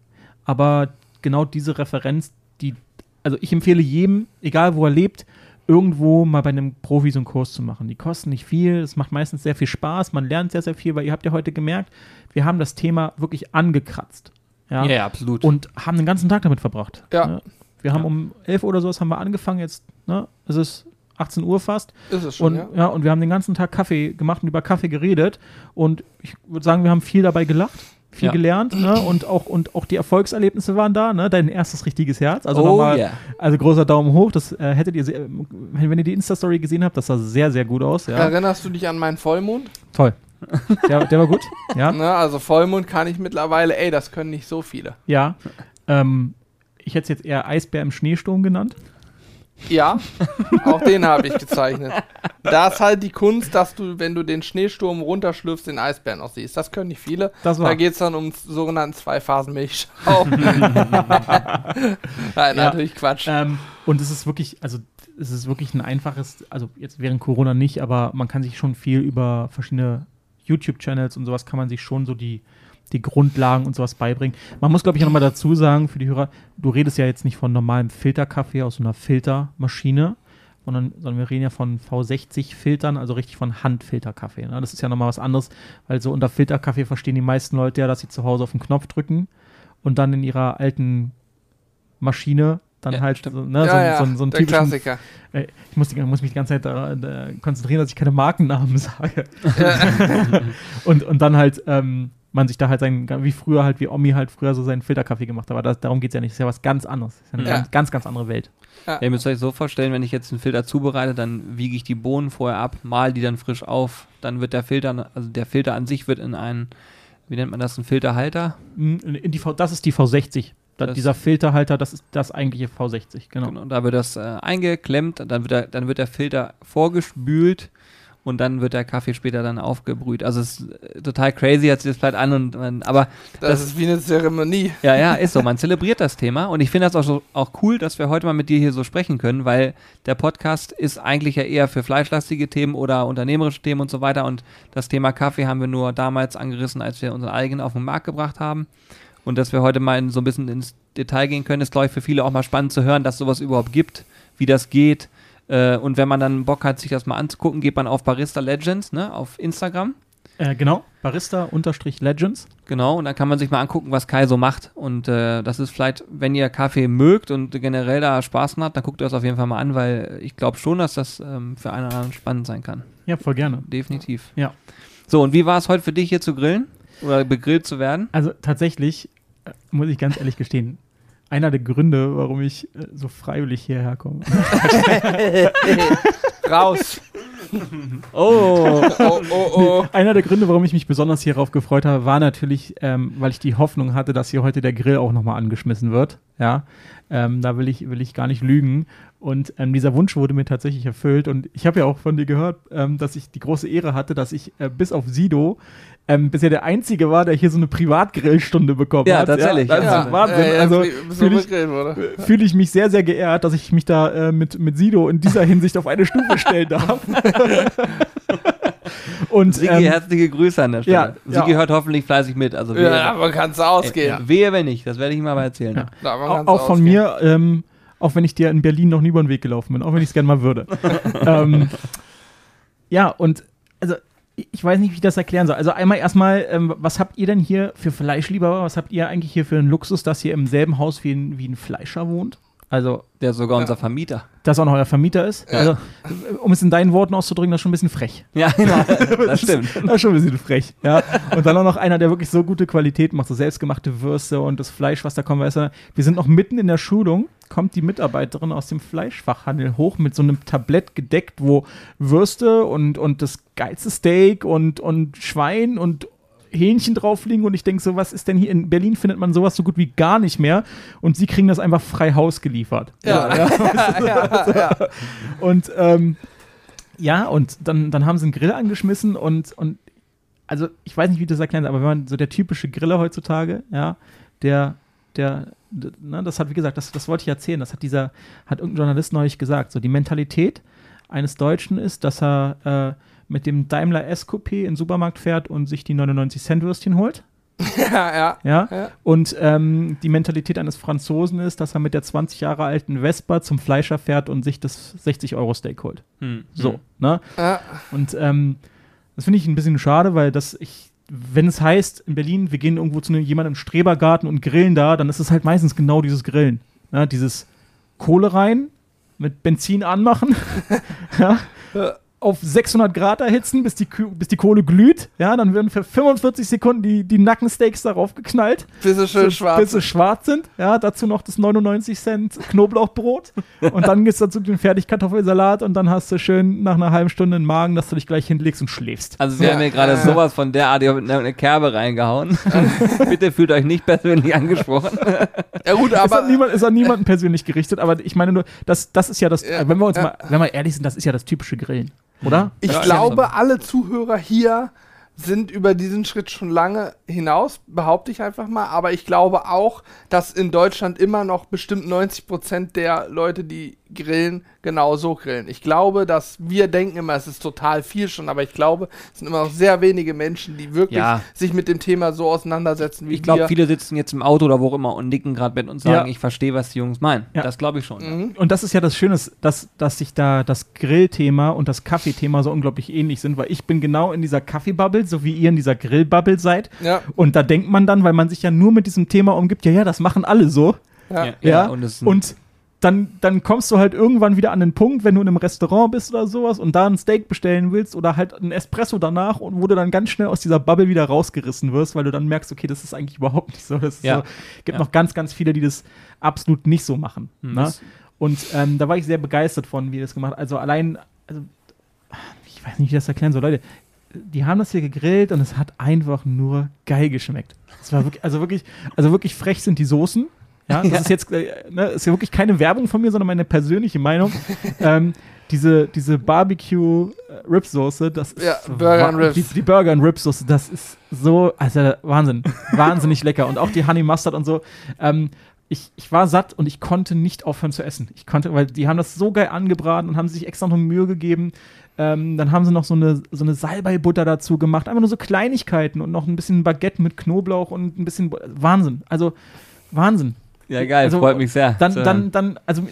aber genau diese Referenz, die, also ich empfehle jedem, egal wo er lebt, irgendwo mal bei einem Profi so einen Kurs zu machen. Die kosten nicht viel, es macht meistens sehr viel Spaß, man lernt sehr, sehr viel, weil ihr habt ja heute gemerkt, wir haben das Thema wirklich angekratzt. Ja, ja, absolut. und haben den ganzen Tag damit verbracht. Ja. Ne? Wir haben Ja. um 11 Uhr oder sowas haben wir angefangen, jetzt, ne? Es ist 18 Uhr fast. Ist es schon, Und, ja. ja. und wir haben den ganzen Tag Kaffee gemacht und über Kaffee geredet. Und ich würde sagen, wir haben viel dabei gelacht, viel Ja. gelernt, ne? Und auch, und auch die Erfolgserlebnisse waren da, ne? Dein erstes richtiges Herz. Also oh, nochmal, ja. also großer Daumen hoch. Das äh, hättet ihr, sehr, wenn ihr die Insta-Story gesehen habt, das sah sehr, sehr gut aus. Ja. Erinnerst du dich an meinen Vollmond? Toll. Der, der war gut. Ja. Ne, also Vollmond kann ich mittlerweile, ey, das können nicht so viele. Ja. Ähm, ich hätte es jetzt eher Eisbär im Schneesturm genannt. Ja, auch den habe ich gezeichnet. Da ist halt die Kunst, dass du, wenn du den Schneesturm runterschlürfst, den Eisbären auch siehst. Das können nicht viele. Da geht es dann um sogenannten Zwei-Phasen-Milchschau. Nein, Ja. natürlich Quatsch. Ähm, und es ist wirklich, also es ist wirklich ein einfaches, also jetzt während Corona nicht, aber man kann sich schon viel über verschiedene YouTube-Channels und sowas kann man sich schon so die, die Grundlagen und sowas beibringen. Man muss, glaube ich, nochmal dazu sagen, für die Hörer, du redest ja jetzt nicht von normalem Filterkaffee aus so einer Filtermaschine, sondern, sondern wir reden ja von V60-Filtern, also richtig von Handfilterkaffee. Ne? Das ist ja nochmal was anderes, weil so unter Filterkaffee verstehen die meisten Leute ja, dass sie zu Hause auf den Knopf drücken und dann in ihrer alten Maschine dann Ja, halt so, ne, ja, so, ja, so, so, der typischen Klassiker. äh, Ich muss, die, muss mich die ganze Zeit daran äh, konzentrieren, dass ich keine Markennamen sage. und, und dann halt ähm, man sich da halt sein, wie früher halt, wie Omi halt früher so seinen Filterkaffee gemacht hat. Aber das, darum geht es ja nicht. Das ist ja was ganz anderes. Das ist ja eine Ja. ganz, ganz, ganz andere Welt. Ja, ihr müsst euch so vorstellen, wenn ich jetzt einen Filter zubereite, dann wiege ich die Bohnen vorher ab, mal die dann frisch auf, dann wird der Filter, also der Filter an sich wird in einen, wie nennt man das, einen Filterhalter? In die v, das ist die V60. Da, Das- dieser Filterhalter, das ist das eigentliche V60, genau. Genau, da wird das äh, eingeklemmt, dann wird, der, dann wird der Filter vorgespült und dann wird der Kaffee später dann aufgebrüht. Also es ist total crazy, hört sich das vielleicht an und man, aber Das, Das- ist wie eine Zeremonie. Ja, ja, ist so. Man zelebriert das Thema und ich finde das auch, so, auch cool, dass wir heute mal mit dir hier so sprechen können, weil der Podcast ist eigentlich ja eher für fleischlastige Themen oder unternehmerische Themen und so weiter und das Thema Kaffee haben wir nur damals angerissen, als wir unseren eigenen auf den Markt gebracht haben und dass wir heute mal in, so ein bisschen ins Detail gehen können, ist glaube ich für viele auch mal spannend zu hören, dass sowas überhaupt gibt, wie das geht äh, und wenn man dann Bock hat, sich das mal anzugucken, geht man auf Barista Legends, ne, auf Instagram Äh, genau, Barista-Legends. Genau, und dann kann man sich mal angucken, was Kai so macht. Und äh, das ist vielleicht, wenn ihr Kaffee mögt und generell da Spaß habt, dann guckt ihr das auf jeden Fall mal an, weil ich glaube schon, dass das ähm, für einen oder anderen spannend sein kann. Ja, voll gerne. Definitiv. Ja. So, und wie war es heute für dich hier zu grillen? Oder begrillt zu werden? Also tatsächlich, äh, muss ich ganz ehrlich gestehen, einer der Gründe, warum ich äh, so freiwillig hierher komme. Raus. Oh. Oh, oh, oh. Einer der Gründe, warum ich mich besonders hierauf gefreut habe, war natürlich, ähm, weil ich die Hoffnung hatte, dass hier heute der Grill auch nochmal angeschmissen wird. Ja, ähm, da will ich, will ich gar nicht lügen. Und ähm, dieser Wunsch wurde mir tatsächlich erfüllt. Und ich habe ja auch von dir gehört, ähm, dass ich die große Ehre hatte, dass ich äh, bis auf Sido ähm, bisher der Einzige war, der hier so eine Privatgrillstunde bekommen Ja, hat. tatsächlich, ja. ist Wahnsinn. Äh, also so fühle ich, fühle ich mich sehr, sehr geehrt, dass ich mich da äh, mit, mit Sido in dieser Hinsicht auf eine Stufe stellen darf. Und Sigi, ähm, herzliche Grüße an der Stelle. ja, Sigi ja. hört hoffentlich fleißig mit. Also wehe, Ja, man kann es ausgehen. äh, wehe, wenn nicht. Das werde ich ihm aber erzählen. Ja. Ja, man Au- kann's auch von mir, ähm, auch wenn ich dir in Berlin noch nie über den Weg gelaufen bin, auch wenn ich es gerne mal würde. ähm, ja, und also ich weiß nicht, wie ich das erklären soll. Also einmal erstmal, ähm, was habt ihr denn hier für Fleischliebhaber? Was habt ihr eigentlich hier für einen Luxus, dass ihr im selben Haus wie ein, wie ein Fleischer wohnt? Also, Der ist sogar Ja. unser Vermieter. dass auch noch euer Vermieter ist? Ja. Also, um es in deinen Worten auszudrücken, das ist schon ein bisschen frech. Ja, genau. das stimmt. Das ist schon ein bisschen frech, ja. Und dann auch noch einer, der wirklich so gute Qualität macht, so selbstgemachte Würste und das Fleisch, was da kommt. Weißt du, wir sind noch mitten in der Schulung, kommt die Mitarbeiterin aus dem Fleischfachhandel hoch mit so einem Tablett gedeckt, wo Würste und, und das geilste Steak und, und Schwein und Hähnchen drauf liegen und ich denke so, was ist denn hier in Berlin findet man sowas so gut wie gar nicht mehr. Und sie kriegen das einfach frei Haus geliefert. Ja, ja, ja, ja. Und ähm, ja, und dann, dann haben sie einen Grill angeschmissen und, und also ich weiß nicht, wie das erklären aber wenn man so der typische Griller heutzutage, ja, der, der, ne, das hat, wie gesagt, das, das wollte ich erzählen, das hat dieser, hat irgendein Journalist neulich gesagt, so die Mentalität eines Deutschen ist, dass er äh, mit dem Daimler S-Coupé in den Supermarkt fährt und sich die 99 Cent Würstchen holt. ja, ja. Ja? Ja. Und ähm, die Mentalität eines Franzosen ist, dass er mit der 20 Jahre alten Vespa zum Fleischer fährt und sich das 60-Euro-Steak holt. Hm. So, ne? ja. Und ähm, das finde ich ein bisschen schade, weil das ich, wenn es heißt in Berlin, wir gehen irgendwo zu einem, jemandem im Strebergarten und grillen da, dann ist es halt meistens genau dieses Grillen. Ne? Dieses Kohle rein, mit Benzin anmachen, Ja. Auf 600 Grad erhitzen, bis die, bis die Kohle glüht. Ja, dann werden für 45 Sekunden die, die Nackensteaks darauf geknallt Bis sie schön so- schwarz bis sie schwarz sind. Ja, dazu noch das 99 Cent Knoblauchbrot. und dann gehst du dazu den Fertigkartoffelsalat und dann hast du schön nach einer halben Stunde einen Magen, dass du dich gleich hinlegst und schläfst. Also sie Ja. haben mir gerade Ja. sowas von der Art in eine Kerbe reingehauen. Bitte fühlt euch nicht persönlich angesprochen. Ja gut, ist, an aber niemand, ist an niemanden persönlich gerichtet, aber ich meine nur, das, das ist ja das, Ja, wenn wir uns ja. mal, wenn wir ehrlich sind, das ist ja das typische Grillen, oder? ich Ja, glaube, ja. alle Zuhörer hier sind über diesen Schritt schon lange hinaus, behaupte ich einfach mal. Aber ich glaube auch, dass in Deutschland immer noch bestimmt 90 Prozent der Leute, die grillen, genau so grillen. Ich glaube, dass wir denken immer, es ist total viel schon, aber ich glaube, es sind immer noch sehr wenige Menschen, die wirklich Ja. sich mit dem Thema so auseinandersetzen wie Ich glaube, wir. viele sitzen jetzt im Auto oder wo auch immer und nicken gerade mit und sagen, Ja. ich verstehe, was die Jungs meinen. Ja. Das glaube ich schon. Mhm. Und das ist ja das Schöne, dass, dass sich da das Grillthema und das Kaffeethema so unglaublich ähnlich sind, weil ich bin genau in dieser Kaffeebubble, so wie ihr in dieser Grillbubble seid. Ja, Und da denkt man dann, weil man sich ja nur mit diesem Thema umgibt, ja, ja, das machen alle so. ja. Ja, Ja, und, es ist ein- Und dann, dann kommst du halt irgendwann wieder an den Punkt, wenn du in einem Restaurant bist oder sowas und da ein Steak bestellen willst oder halt ein Espresso danach und wo du dann ganz schnell aus dieser Bubble wieder rausgerissen wirst, weil du dann merkst, okay, das ist eigentlich überhaupt nicht so. Es Ja. so, gibt Ja. noch ganz, ganz viele, die das absolut nicht so machen. Hm, ne? Und ähm, da war ich sehr begeistert von, wie das gemacht Also allein, also, ich weiß nicht, wie ich das erklären soll. Leute, die haben das hier gegrillt und es hat einfach nur geil geschmeckt. Es war wirklich, also wirklich, also wirklich frech sind die Soßen. Ja, das Ja. ist jetzt, äh, ne, ist ja wirklich keine Werbung von mir, sondern meine persönliche Meinung. ähm, diese, diese Barbecue äh, Ribsoße, das ist Ja, Burger and Ribs. Die, die Burger and Ribsoße, das ist so, also Wahnsinn, wahnsinnig lecker und auch die Honey Mustard und so. Ähm, ich, ich war satt und ich konnte nicht aufhören zu essen. Ich konnte, weil die haben das so geil angebraten und haben sich extra noch Mühe gegeben. Ähm, dann haben sie noch so eine, so eine Salbeibutter dazu gemacht. Einfach nur so Kleinigkeiten und noch ein bisschen Baguette mit Knoblauch und ein bisschen Wahnsinn. Also Wahnsinn. Ja, geil, also, freut mich sehr. Dann, dann, dann, also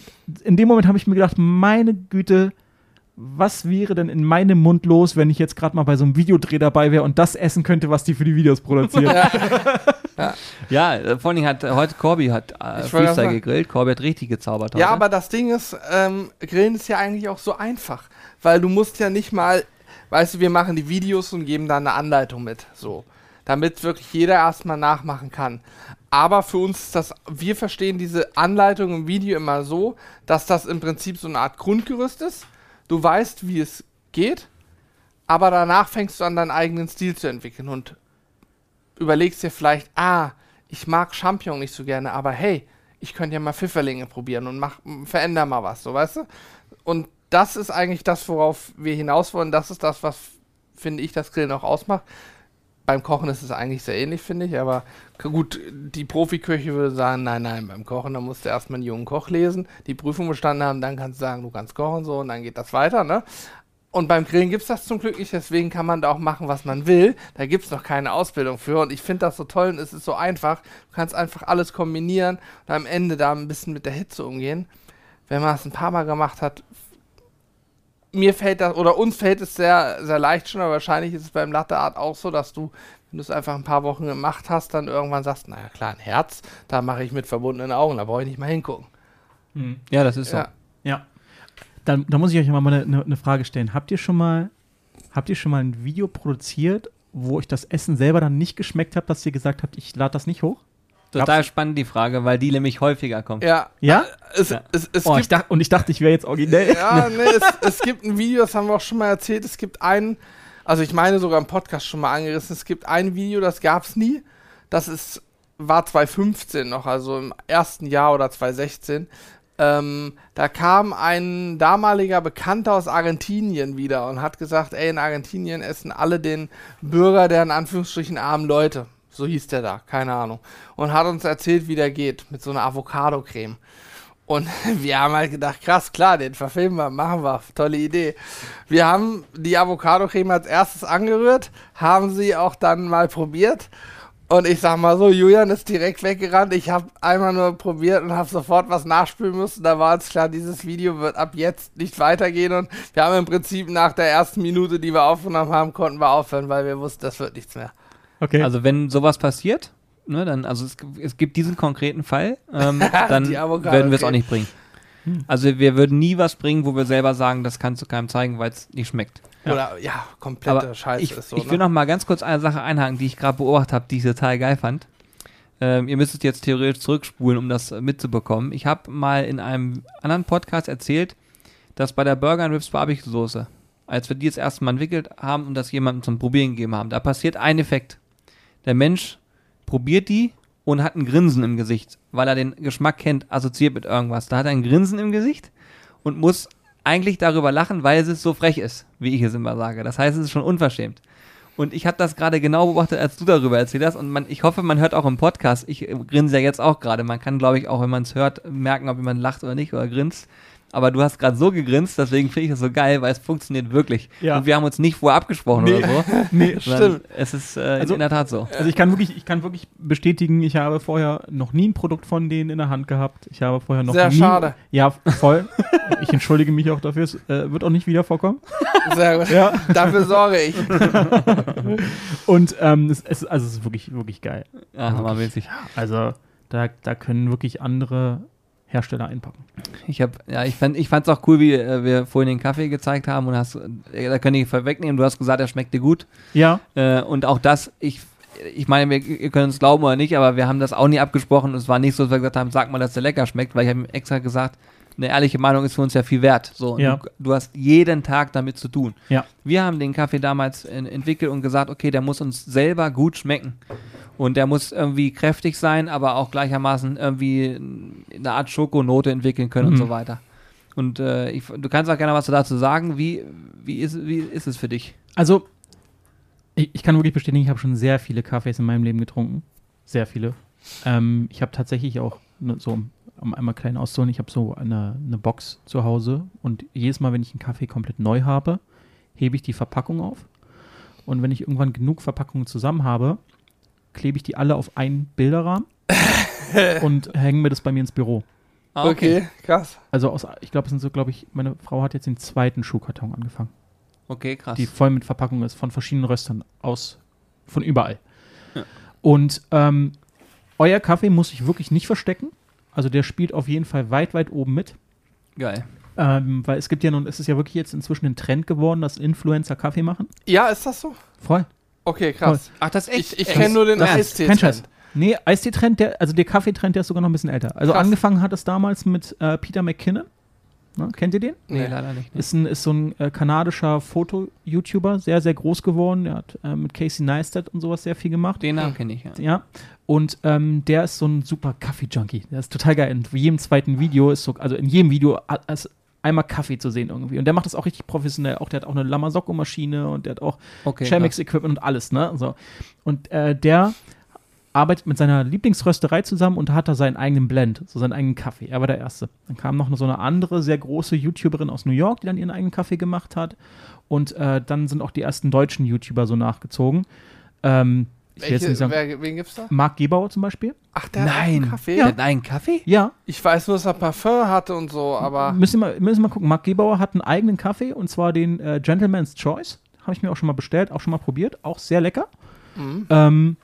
in dem Moment habe ich mir gedacht, meine Güte, was wäre denn in meinem Mund los, wenn ich jetzt gerade mal bei so einem Videodreh dabei wäre und das essen könnte, was die für die Videos produzieren? ja, äh, vor allen Dingen hat äh, heute Corby hat äh, Freestyle gegrillt. Corby hat richtig gezaubert heute. Ja, aber das Ding ist, ähm, Grillen ist ja eigentlich auch so einfach, weil du musst ja nicht mal, weißt du, wir machen die Videos und geben da eine Anleitung mit, so, damit wirklich jeder erstmal nachmachen kann. Aber für uns ist das, wir verstehen diese Anleitung im Video immer so, dass das im Prinzip so eine Art Grundgerüst ist. Du weißt, wie es geht, aber danach fängst du an, deinen eigenen Stil zu entwickeln und überlegst dir vielleicht, ah, ich mag Champignon nicht so gerne, aber hey, ich könnte ja mal Pfifferlinge probieren und mach, veränder mal was, so weißt du? Und das ist eigentlich das, worauf wir hinaus wollen. Das ist das, was, finde ich, das Grillen auch ausmacht. Beim Kochen ist es eigentlich sehr ähnlich, finde ich, aber gut, die Profiköche würde sagen, nein, nein, beim Kochen, da musst du erstmal einen jungen Koch lesen, die Prüfung bestanden haben, dann kannst du sagen, du kannst kochen so und dann geht das weiter, ne? Und beim Grillen gibt es das zum Glück nicht, deswegen kann man da auch machen, was man will. Da gibt es noch keine Ausbildung für. Und ich finde das so toll und es ist so einfach. Du kannst einfach alles kombinieren und am Ende da ein bisschen mit der Hitze umgehen. Wenn man es ein paar Mal gemacht hat, mir fällt das, oder uns fällt es sehr, sehr leicht schon, aber wahrscheinlich ist es beim Latte Art auch so, dass du, wenn du es einfach ein paar Wochen gemacht hast, dann irgendwann sagst, naja klar, ein Herz, da mache ich mit verbundenen Augen, da brauche ich nicht mal hingucken. Mhm. Ja, das ist so. Ja. Ja. Dann, da muss ich euch mal eine, eine, eine Frage stellen. Habt ihr schon mal, habt ihr schon mal ein Video produziert, wo euch das Essen selber dann nicht geschmeckt hat, dass ihr gesagt habt, ich lade das nicht hoch? Total spannend die Frage, weil die nämlich häufiger kommt. Ja. Ja? Es, Ja. Es, es Oh, ich gibt, dach, und ich dachte, ich wäre jetzt originell. ja, nee, es, es gibt ein Video, das haben wir auch schon mal erzählt. Es gibt ein, also ich meine sogar im Podcast schon mal angerissen, es gibt ein Video, das gab es nie. Das ist, war 2015 noch, also im ersten Jahr oder 2016. Ähm, da kam ein damaliger Bekannter aus Argentinien wieder und hat gesagt, ey, in Argentinien essen alle den Burger der in Anführungsstrichen armen Leute. So hieß der da, keine Ahnung. Und hat uns erzählt, wie der geht, mit so einer Avocado-Creme. Und wir haben halt gedacht, krass, klar, den verfilmen wir, machen wir, tolle Idee. Wir haben die Avocado-Creme als erstes angerührt, haben sie auch dann mal probiert. Und ich sag mal so, Julian ist direkt weggerannt. Ich habe einmal nur probiert und habe sofort was nachspülen müssen. Da war uns klar, dieses Video wird ab jetzt nicht weitergehen. Und wir haben im Prinzip nach der ersten Minute, die wir aufgenommen haben, konnten wir aufhören, weil wir wussten, das wird nichts mehr. Okay. Also wenn sowas passiert, ne, dann, also es, es gibt diesen konkreten Fall, ähm, dann Avocado, werden wir es okay. auch nicht bringen. Hm. Also wir würden nie was bringen, wo wir selber sagen, das kannst du keinem zeigen, weil es nicht schmeckt. Ja. Oder ja, komplette Aber Scheiße ich, ist so. ich will ne? noch mal ganz kurz eine Sache einhaken, die ich gerade beobachtet habe, die ich total geil fand. Ähm, ihr müsstet jetzt theoretisch zurückspulen, um das äh, mitzubekommen. Ich habe mal in einem anderen Podcast erzählt, dass bei der Burger and Rips Barbecue Soße, als wir die jetzt erstmal entwickelt haben und das jemandem zum Probieren gegeben haben, da passiert ein Effekt. Der Mensch probiert die und hat ein Grinsen im Gesicht, weil er den Geschmack kennt, assoziiert mit irgendwas. Da hat er ein Grinsen im Gesicht und muss eigentlich darüber lachen, weil es so frech ist, wie ich es immer sage. Das heißt, es ist schon unverschämt. Und ich habe das gerade genau beobachtet, als du darüber erzählt hast. Und man, ich hoffe, man hört auch im Podcast. Ich grinse ja jetzt auch gerade. Man kann, glaube ich, auch, wenn man es hört, merken, ob jemand lacht oder nicht oder grinst. Aber du hast gerade so gegrinst, deswegen finde ich das so geil, weil es funktioniert wirklich. Ja. Und wir haben uns nicht vorher abgesprochen Nee. oder so. nee, Stimmt. Es ist äh, Also- in der Tat so. Also ich kann wirklich, ich kann wirklich bestätigen, ich habe vorher noch nie ein Produkt von denen in der Hand gehabt. Ich habe vorher noch Sehr nie. schade. Ja, voll. ich entschuldige mich auch dafür. Es äh, wird auch nicht wieder vorkommen. Sehr gut. Ja. Dafür sorge ich. Und ähm, es, es, also es ist wirklich, wirklich geil. Ja, hammermäßig. Also da, da können wirklich andere Hersteller einpacken. Ich habe, ja, ich fand, ich fand's auch cool, wie äh, wir vorhin den Kaffee gezeigt haben und hast, äh, da kann ich vorwegnehmen. Du hast gesagt, er schmeckt dir gut. Ja, Äh, und auch das, ich, ich meine, wir, ihr könnt es glauben oder nicht, aber wir haben das auch nie abgesprochen. Es war nicht so, dass wir gesagt haben, sag mal, dass der lecker schmeckt, weil ich habe ihm extra gesagt, eine ehrliche Meinung ist für uns ja viel wert. So, Ja. du, du hast jeden Tag damit zu tun. Ja. Wir haben den Kaffee damals en- entwickelt und gesagt, okay, der muss uns selber gut schmecken. Und der muss irgendwie kräftig sein, aber auch gleichermaßen irgendwie eine Art Schokonote entwickeln können und Mhm. so weiter. Und äh, ich, du kannst auch gerne was dazu sagen. Wie, wie, ist, wie ist es für dich? also ich, ich kann wirklich bestätigen, ich habe schon sehr viele Kaffees in meinem Leben getrunken. Sehr viele. Ähm, ich habe tatsächlich auch ne, so, um einmal klein auszuholen, ich habe so eine, eine Box zu Hause und jedes Mal, wenn ich einen Kaffee komplett neu habe, hebe ich die Verpackung auf. Und wenn ich irgendwann genug Verpackungen zusammen habe, klebe ich die alle auf einen Bilderrahmen und hänge mir das bei mir ins Büro. Ah, Okay, krass. Also aus, ich glaube, es sind so, glaube ich, meine Frau hat jetzt den zweiten Schuhkarton angefangen, Okay, krass. die voll mit Verpackungen ist, von verschiedenen Röstern aus, von überall. Ja. Und ähm, euer Kaffee muss ich wirklich nicht verstecken. Also der spielt auf jeden Fall weit, weit oben mit. Geil. Ähm, weil es gibt ja nun, es ist ja wirklich jetzt inzwischen ein Trend geworden, dass Influencer Kaffee machen. Ja, ist das so? Voll. Okay, krass. Ach, das ist echt? Ich, ich kenne nur den Das ist Eistee. kein Scheiß. Nee, Eistee-Trend, der, also der Kaffeetrend, der ist sogar noch ein bisschen älter. Also Krass. angefangen hat es damals mit äh, Peter McKinnon. Ne? Kennt ihr den? Nee, Nee. leider nicht. ne. Ist, ein, ist so ein äh, kanadischer Foto-YouTuber, sehr, sehr groß geworden. Der hat äh, mit Casey Neistat und sowas sehr viel gemacht. Den Namen kenne ich, ja. Ja. Und ähm, der ist so ein super Kaffee-Junkie. Der ist total geil. In jedem zweiten Video ist so, also in jedem Video ist einmal Kaffee zu sehen irgendwie. Und der macht das auch richtig professionell. Auch der hat auch eine Lamasocco-Maschine und der hat auch Okay. Chemex-Equipment und alles, ne? So. Und äh, der arbeitet mit seiner Lieblingsrösterei zusammen und hat da seinen eigenen Blend, so seinen eigenen Kaffee. Er war der Erste. Dann kam noch so eine andere, sehr große YouTuberin aus New York, die dann ihren eigenen Kaffee gemacht hat. Und äh, dann sind auch die ersten deutschen YouTuber so nachgezogen. Ähm, ich Welche, nicht sagen, wer, wen gibt's da? Marc Gebauer zum Beispiel. Ach, der hat Nein. einen Kaffee? Der hat einen Kaffee? Ja, Ich weiß nur, dass er Parfum hatte und so, aber müssen wir, müssen wir mal gucken. Marc Gebauer hat einen eigenen Kaffee und zwar den äh, Gentleman's Choice. Habe ich mir auch schon mal bestellt, auch schon mal probiert. Auch sehr lecker. Mhm. Ähm,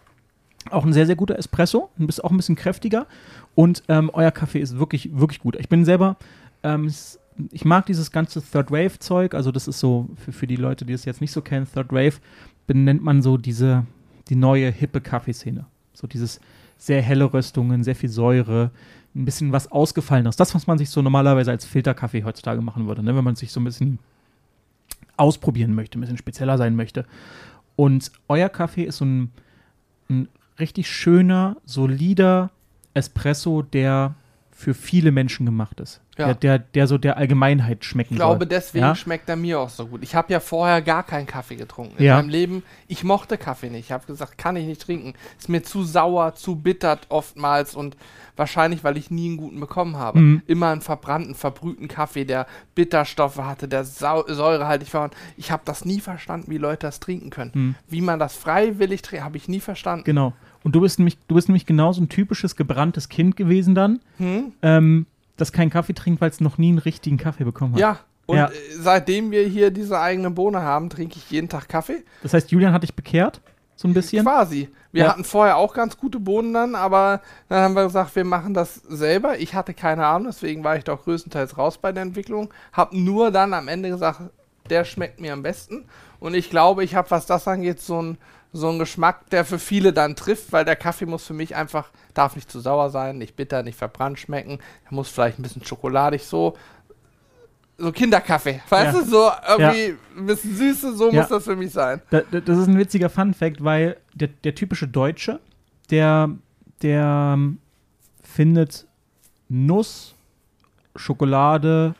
auch ein sehr, sehr guter Espresso. Bisschen, auch ein bisschen kräftiger. Und ähm, euer Kaffee ist wirklich, wirklich gut. Ich bin selber, ähm, ich mag dieses ganze Third Wave-Zeug. Also, das ist so, für, für die Leute, die es jetzt nicht so kennen, Third Wave benennt man so diese, die neue, hippe Kaffeeszene. So dieses sehr helle Röstungen, sehr viel Säure, ein bisschen was Ausgefallenes. Das, was man sich so normalerweise als Filterkaffee heutzutage machen würde, ne? wenn man sich so ein bisschen ausprobieren möchte, ein bisschen spezieller sein möchte. Und euer Kaffee ist so ein, ein richtig schöner, solider Espresso, der für viele Menschen gemacht ist. Ja. Der, der, der so der Allgemeinheit schmecken ich glaube, soll. deswegen Ja? schmeckt er mir auch so gut. Ich habe ja vorher gar keinen Kaffee getrunken. In Ja. meinem Leben, ich mochte Kaffee nicht. Ich habe gesagt, kann ich nicht trinken. Ist mir zu sauer, zu bittert oftmals und wahrscheinlich, weil ich nie einen guten bekommen habe. Mhm. Immer einen verbrannten, verbrühten Kaffee, der Bitterstoffe hatte, der sau säurehaltig war. Ich habe das nie verstanden, wie Leute das trinken können. Mhm. Wie man das freiwillig trinkt, habe ich nie verstanden. Genau. Und du bist nämlich, du bist nämlich genau so ein typisches gebranntes Kind gewesen dann, Hm? ähm, das keinen Kaffee trinkt, weil es noch nie einen richtigen Kaffee bekommen hat. Ja. Und Ja. äh, seitdem wir hier diese eigene Bohne haben, trinke ich jeden Tag Kaffee. Das heißt, Julian hat dich bekehrt, so ein bisschen. Quasi. Wir Ja. hatten vorher auch ganz gute Bohnen dann, aber dann haben wir gesagt, wir machen das selber. Ich hatte keine Ahnung, deswegen war ich doch größtenteils raus bei der Entwicklung. Hab nur dann am Ende gesagt, der schmeckt mir am besten. Und ich glaube, ich habe, was das angeht, so ein so ein Geschmack, der für viele dann trifft, weil der Kaffee muss für mich einfach, darf nicht zu sauer sein, nicht bitter, nicht verbrannt schmecken. Er muss vielleicht ein bisschen schokoladig so. So Kinderkaffee, weißt Ja. du, so irgendwie ein bisschen Süße, so Ja. muss das für mich sein. Da, da, das ist ein witziger Fun-Fact, weil der, der typische Deutsche, der, der ähm, findet Nuss, Schokolade,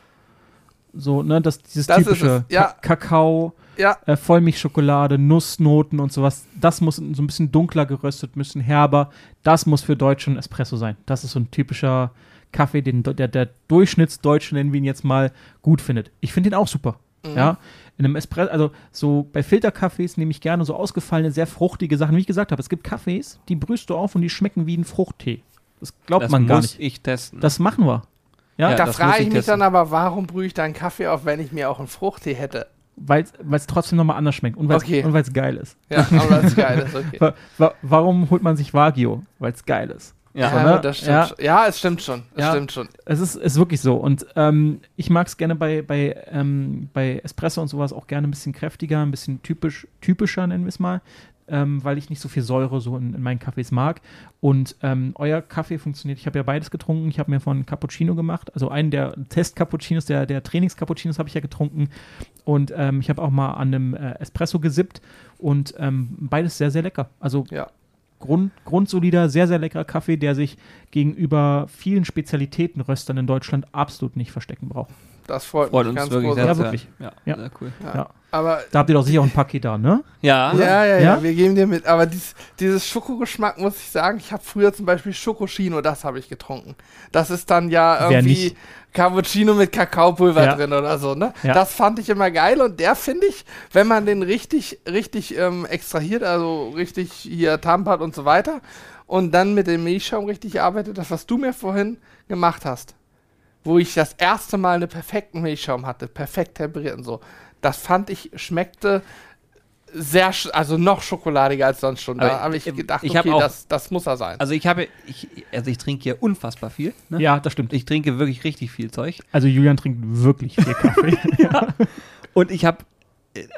so, ne, das, dieses Das ist typische ja. Kakao, Ja, äh, Vollmilchschokolade, Nussnoten und sowas. Das muss so ein bisschen dunkler geröstet, ein bisschen herber. Das muss für Deutsche ein Espresso sein. Das ist so ein typischer Kaffee, den der, der Durchschnittsdeutsche, nennen wir ihn jetzt mal, gut findet. Ich finde den auch super. Mhm. Ja, in einem Espresso, also so bei Filterkaffees nehme ich gerne so ausgefallene, sehr fruchtige Sachen. Wie ich gesagt habe, es gibt Kaffees, die brühst du auf und die schmecken wie ein Fruchttee. Das glaubt Das man gar muss nicht. ich testen. Das machen wir. Ja, Ja. da das frage muss ich ich mich dann aber, warum brühe ich da einen Kaffee auf, wenn ich mir auch einen Fruchttee hätte? Weil es trotzdem nochmal anders schmeckt und weil es Okay. geil ist. Ja, aber das ist geil, ist okay. Wa wa warum holt man sich Wagyu? Weil es geil ist. ja. so, ne? das stimmt Ja. schon. Ja, es stimmt schon. Es Ja. stimmt schon. Es ist, ist wirklich so. Und ähm, ich mag es gerne bei, bei, ähm, bei Espresso und sowas auch gerne ein bisschen kräftiger, ein bisschen typisch, typischer, nennen wir es mal, ähm, weil ich nicht so viel Säure so in, in meinen Kaffees mag. Und ähm, euer Kaffee funktioniert. Ich habe ja beides getrunken. Ich habe mir von Cappuccino gemacht. Also einen der Test-Cappuccinos, der, der Trainings-Cappuccinos habe ich ja getrunken. Und ähm, ich habe auch mal an einem äh, Espresso gesippt. Und ähm, beides sehr, sehr lecker. Also Ja. Grund, grundsolider, sehr, sehr leckerer Kaffee, der sich gegenüber vielen Spezialitätenröstern in Deutschland absolut nicht verstecken braucht. Das freut, Freut mich uns ganz wirklich sehr. Ja, sehr. wirklich. Ja, Ja. sehr cool. Ja. Ja. Aber Da habt ihr doch sicher auch ein Paket da, ne? Ja, ja, ja, ja, Ja? wir geben dir mit. Aber dies, dieses Schokogeschmack, muss ich sagen, ich habe früher zum Beispiel Schokoschino, das habe ich getrunken. Das ist dann ja irgendwie? Cappuccino mit Kakaopulver Ja. drin oder so, ne? Ja. Das fand ich immer geil und der finde ich, wenn man den richtig, richtig ähm, extrahiert, also richtig hier tampert und so weiter und dann mit dem Milchschaum richtig arbeitet, das, was du mir vorhin gemacht hast, wo ich das erste Mal einen perfekten Milchschaum hatte, perfekt temperiert und so, das fand ich, schmeckte sehr, sch- also noch schokoladiger als sonst schon. Da habe ich ich- gedacht, ich okay, auch- das, das muss er sein. Also ich habe, ich, also ich trinke hier unfassbar viel. Ne? Ja, das stimmt. Ich trinke wirklich richtig viel Zeug. Also Julian trinkt wirklich viel Kaffee. Und ich habe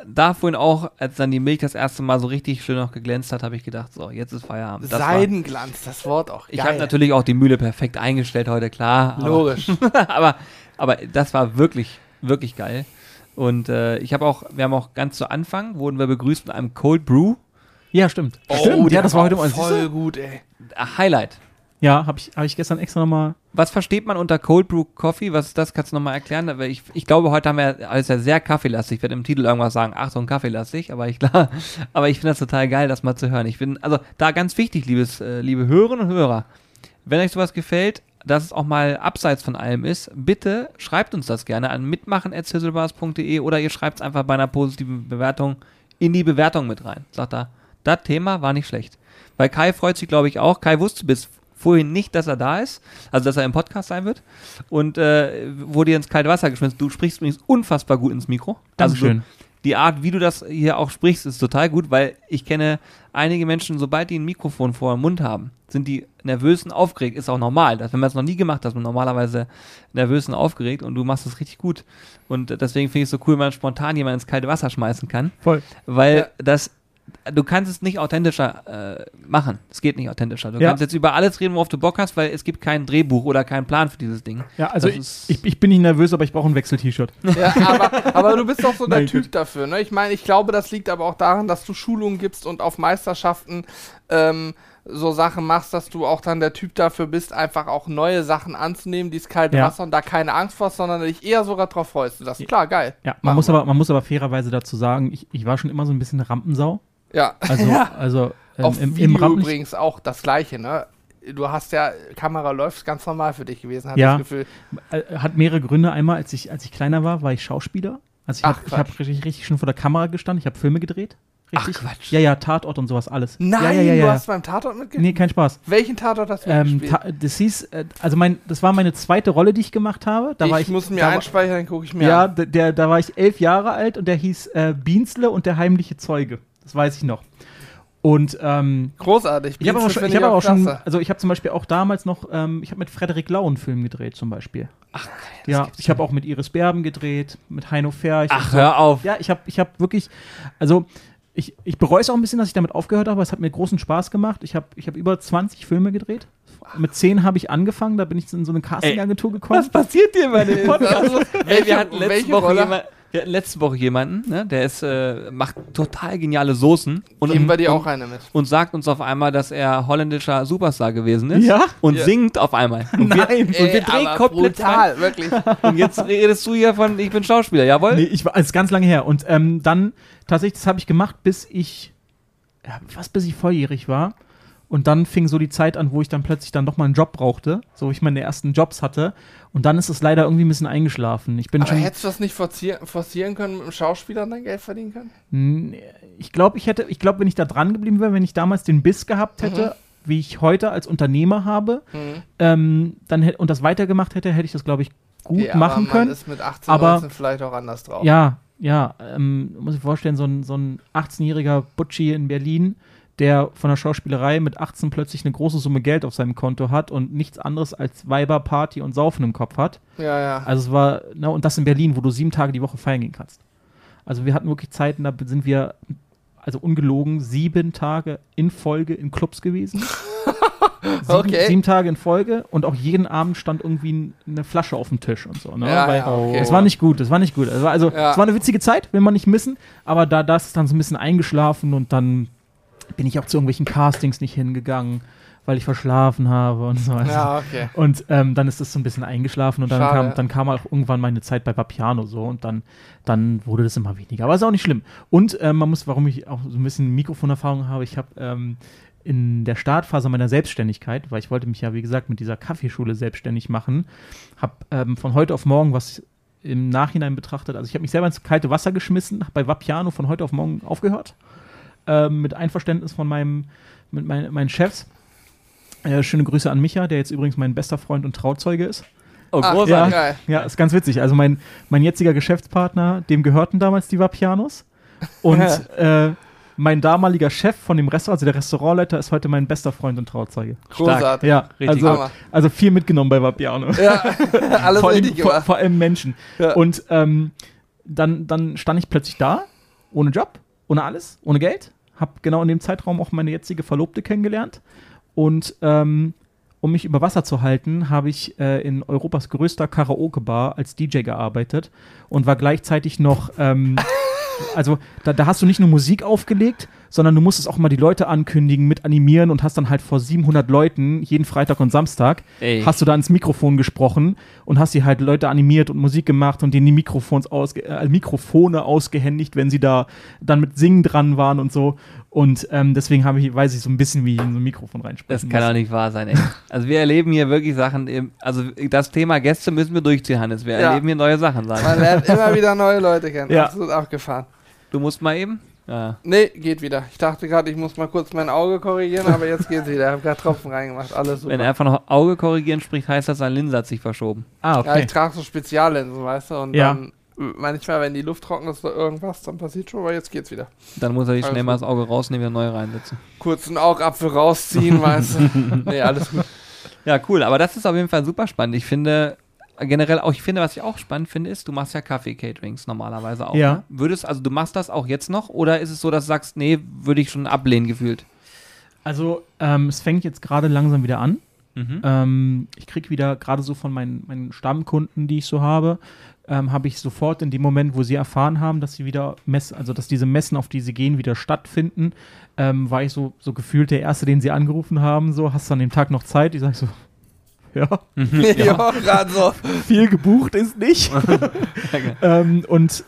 da vorhin auch, als dann die Milch das erste Mal so richtig schön noch geglänzt hat, habe ich gedacht, so, jetzt ist Feierabend. Das war- Seidenglanz, das Wort auch. Ich geil. habe natürlich auch die Mühle perfekt eingestellt heute, klar. Aber, Logisch. aber Aber das war wirklich, wirklich geil. Und äh, ich habe auch, wir haben auch ganz zu Anfang, wurden wir begrüßt mit einem Cold Brew. Ja, stimmt. Oh, stimmt. Ja, das war heute mal voll gut, ey. Highlight. Ja, habe ich, hab ich gestern extra nochmal. Was versteht man unter Cold Brew Coffee? Was ist das? Kannst du nochmal erklären? Aber ich, ich glaube, heute haben wir alles ja sehr kaffeelastig. Ich werde im Titel irgendwas sagen, Achtung, kaffeelastig. Aber ich, klar, aber ich finde das total geil, das mal zu hören. Ich bin, also da ganz wichtig, liebes, äh, liebe Hörerinnen und Hörer. Wenn euch sowas gefällt, dass es auch mal abseits von allem ist, bitte schreibt uns das gerne an mitmachen.zizzlebars.de oder ihr schreibt es einfach bei einer positiven Bewertung in die Bewertung mit rein. Sagt da, das Thema war nicht schlecht. Weil Kai freut sich, glaube ich, auch. Kai wusste bis vorhin nicht, dass er da ist, also dass er im Podcast sein wird und äh, wurde ins kalte Wasser geschmissen. Du sprichst übrigens unfassbar gut ins Mikro. Also Dankeschön. du, die Art, wie du das hier auch sprichst, ist total gut, weil ich kenne einige Menschen, sobald die ein Mikrofon vor dem Mund haben, sind die nervös und aufgeregt. Ist auch normal. Das, wenn man es noch nie gemacht hat, ist man normalerweise nervös und aufgeregt und du machst es richtig gut. Und deswegen finde ich es so cool, wenn man spontan jemanden ins kalte Wasser schmeißen kann, Voll. weil Ja. das du kannst es nicht authentischer äh, machen. Es geht nicht authentischer. Du Ja. kannst jetzt über alles reden, worauf du Bock hast, weil es gibt kein Drehbuch oder keinen Plan für dieses Ding. Ja, also Das ich, ist- ich, ich bin nicht nervös, aber ich brauche ein Wechsel-T-Shirt. Ja, aber, aber du bist doch so der Nein, Typ dafür. Ne? Ich meine, ich glaube, das liegt aber auch daran, dass du Schulungen gibst und auf Meisterschaften ähm, so Sachen machst, dass du auch dann der Typ dafür bist, einfach auch neue Sachen anzunehmen, dieses kalte Ja. Wasser und da keine Angst vor, hast, sondern dich eher sogar drauf freust. Du sagst, klar, geil. Ja, Machen man muss, wir. aber, man muss aber fairerweise dazu sagen, ich, ich war schon immer so ein bisschen Rampensau. Ja. Also, also ähm, Auf im, Video im Rampen. übrigens auch das gleiche, ne? Du hast ja, Kamera läuft ganz normal für dich gewesen, hatte Ja. ich das Gefühl. Äh, Hat mehrere Gründe. Einmal, als ich, als ich kleiner war, war ich Schauspieler. Also ich habe hab richtig, richtig schon vor der Kamera gestanden. Ich habe Filme gedreht. Richtig. Ach, Quatsch. Ja, ja, Tatort und sowas alles. Nein, ja, ja, ja, du ja. hast beim Tatort mitgespielt? Nee, kein Spaß. Welchen Tatort hast du Ähm, das hieß, äh, also mein, das war meine zweite Rolle, die ich gemacht habe. Da ich, war ich muss mir da einspeichern, dann gucke ich mir Ja, an. der, da war ich elf Jahre alt und der hieß äh, Biensle und der heimliche Zeuge. Das weiß ich noch. Und ähm, Großartig. ich habe aber, schon, ich hab auch schon, also ich habe zum Beispiel auch damals noch, ähm, ich habe mit Frederik Lau einen Film gedreht zum Beispiel. Ach, geil, Ja, ich habe auch mit Iris Berben gedreht, mit Heino Ferch. Ach, so. hör auf. Ja, ich habe ich hab wirklich, also ich, ich bereue es auch ein bisschen, dass ich damit aufgehört habe, aber es hat mir großen Spaß gemacht. Ich habe ich hab über 20 Filme gedreht. Mit 10 habe ich angefangen, da bin ich in so eine Casting-Agentur gekommen. Was passiert dir bei dem Podcast? Ey, Welche- wir hatten letzte Woche jemand, wir hatten letzte Woche jemanden, ne, der ist, äh, macht total geniale Soßen und, Geben wir dir und, auch eine mit. und sagt uns auf einmal, dass er holländischer Superstar gewesen ist Ja? und Ja. singt auf einmal. Und wir, Nein. und wir Ey, drehen aber komplett brutal, wirklich. Und jetzt redest du hier von, ich bin Schauspieler, jawohl? Nee, ich war, es ist ganz lange her. Und ähm, dann, tatsächlich, das habe ich gemacht, bis ich, ja, fast bis ich volljährig war. Und dann fing so die Zeit an, wo ich dann plötzlich dann doch mal einen Job brauchte, so wo ich meine ersten Jobs hatte. Und dann ist es leider irgendwie ein bisschen eingeschlafen. Ich bin Aber schon, hättest du das nicht forcieren, forcieren können, mit dem Schauspieler dein Geld verdienen können? Nee, ich glaube, ich hätte, ich glaube, wenn ich da dran geblieben wäre, wenn ich damals den Biss gehabt hätte, wie ich heute als Unternehmer habe, Mhm. ähm, dann hätte und das weitergemacht hätte, hätte ich das, glaube ich, gut Ja, aber machen man können. ist mit 18, Aber- 19 vielleicht auch anders drauf. Ja, ja, ähm, muss ich vorstellen, so ein, so ein 18-jähriger Butchi in Berlin, der von der Schauspielerei mit 18 plötzlich eine große Summe Geld auf seinem Konto hat und nichts anderes als Weiber, Party und Saufen im Kopf hat. ja. ja. Also es war, ne, und das in Berlin, wo du sieben Tage die Woche feiern gehen kannst. Also wir hatten wirklich Zeiten, da sind wir, also ungelogen, sieben Tage in Folge in Clubs gewesen. sieben, Okay. sieben Tage in Folge und auch jeden Abend stand irgendwie eine Flasche auf dem Tisch und so. Ne? Ja, Weil ja, okay. Es war nicht gut, es war nicht gut. Es war, also Ja. es war eine witzige Zeit, will man nicht missen, aber da das ist dann so ein bisschen eingeschlafen und dann bin ich auch zu irgendwelchen Castings nicht hingegangen, weil ich verschlafen habe und so. Also, ja, okay. und ähm, dann ist das so ein bisschen eingeschlafen und dann Schade. kam, dann kam auch irgendwann meine Zeit bei Vapiano so und dann, dann wurde das immer weniger. Aber ist auch nicht schlimm. Und ähm, man muss, warum ich auch so ein bisschen Mikrofonerfahrung habe, ich habe ähm, in der Startphase meiner Selbstständigkeit, weil ich wollte mich ja, wie gesagt, mit dieser Kaffeeschule selbstständig machen, habe ähm, von heute auf morgen was im Nachhinein betrachtet, also ich habe mich selber ins kalte Wasser geschmissen, habe bei Vapiano von heute auf morgen aufgehört, ähm, mit Einverständnis von meinem, mit mein, meinen Chefs. Äh, schöne Grüße an Micha, der jetzt übrigens mein bester Freund und Trauzeuge ist. Oh, Ach, großartig. Geil. Ja, ist ganz witzig. Also mein, mein jetziger Geschäftspartner, dem gehörten damals die Vapianos. Und äh, mein damaliger Chef von dem Restaurant, also der Restaurantleiter, ist heute mein bester Freund und Trauzeuge. Großartig. Ja, Richtig also, Hammer. also viel mitgenommen bei Vapiano. Ja, alles vor, allem, richtig vor, vor allem Menschen. Ja. Und ähm, dann, dann stand ich plötzlich da, ohne Job, ohne alles, ohne Geld. Hab genau in dem Zeitraum auch meine jetzige Verlobte kennengelernt. Und, ähm, um mich über Wasser zu halten, habe ich äh, in Europas größter Karaoke-Bar als DJ gearbeitet und war gleichzeitig noch, ähm, also da, da hast du nicht nur Musik aufgelegt, sondern du musstest auch mal die Leute ankündigen, mit animieren und hast dann halt vor 700 Leuten jeden Freitag und Samstag Ey. hast du da ins Mikrofon gesprochen und hast die halt Leute animiert und Musik gemacht und denen die Mikrofons ausge äh, Mikrofone ausgehändigt, wenn sie da dann mit Singen dran waren und so. Und ähm, deswegen habe ich, weiß ich so ein bisschen, wie ich in so ein Mikrofon reinsprechen Das kann muss. doch nicht wahr sein, ey. Also wir erleben hier wirklich Sachen, also das Thema Gäste müssen wir durchziehen, Hannes. Wir Ja. erleben hier neue Sachen, Man sagen. lernt immer wieder neue Leute kennen. Ja. Absolut abgefahren. Du musst mal eben. Ja. Nee, geht wieder. Ich dachte gerade, ich muss mal kurz mein Auge korrigieren, aber jetzt geht's wieder. Ich habe gerade Tropfen reingemacht. Alles super. Wenn er einfach noch Auge korrigieren spricht, heißt das, sein Linse hat sich verschoben. Ah, Ja, okay. ich trage so Speziallinsen, weißt du, und Ja. dann manchmal, wenn die Luft trocken ist oder irgendwas, dann passiert schon, aber jetzt geht's wieder. Dann muss er sich schnell mal gut. das Auge rausnehmen, wieder neu reinsetzen. Kurz einen Augapfel rausziehen, weißt du. Nee, alles gut. Ja, cool. Aber das ist auf jeden Fall super spannend. Ich finde generell auch, ich finde, was ich auch spannend finde, ist, du machst ja Kaffee-Caterings normalerweise auch. Ja. Ne? Würdest, also du machst das auch jetzt noch oder ist es so, dass du sagst, nee, würde ich schon ablehnen gefühlt? Also, ähm, es fängt jetzt gerade langsam wieder an. Mhm. Ähm, ich kriege wieder gerade so von meinen, meinen Stammkunden, die ich so habe, ähm, habe ich sofort in dem Moment, wo sie erfahren haben, dass sie wieder Mess, also dass diese Messen, auf die sie gehen, wieder stattfinden, ähm, war ich so, so gefühlt der Erste, den sie angerufen haben. So, hast du an dem Tag noch Zeit? Ich sage so, ja, ja, gerade so. viel gebucht ist nicht. ähm, und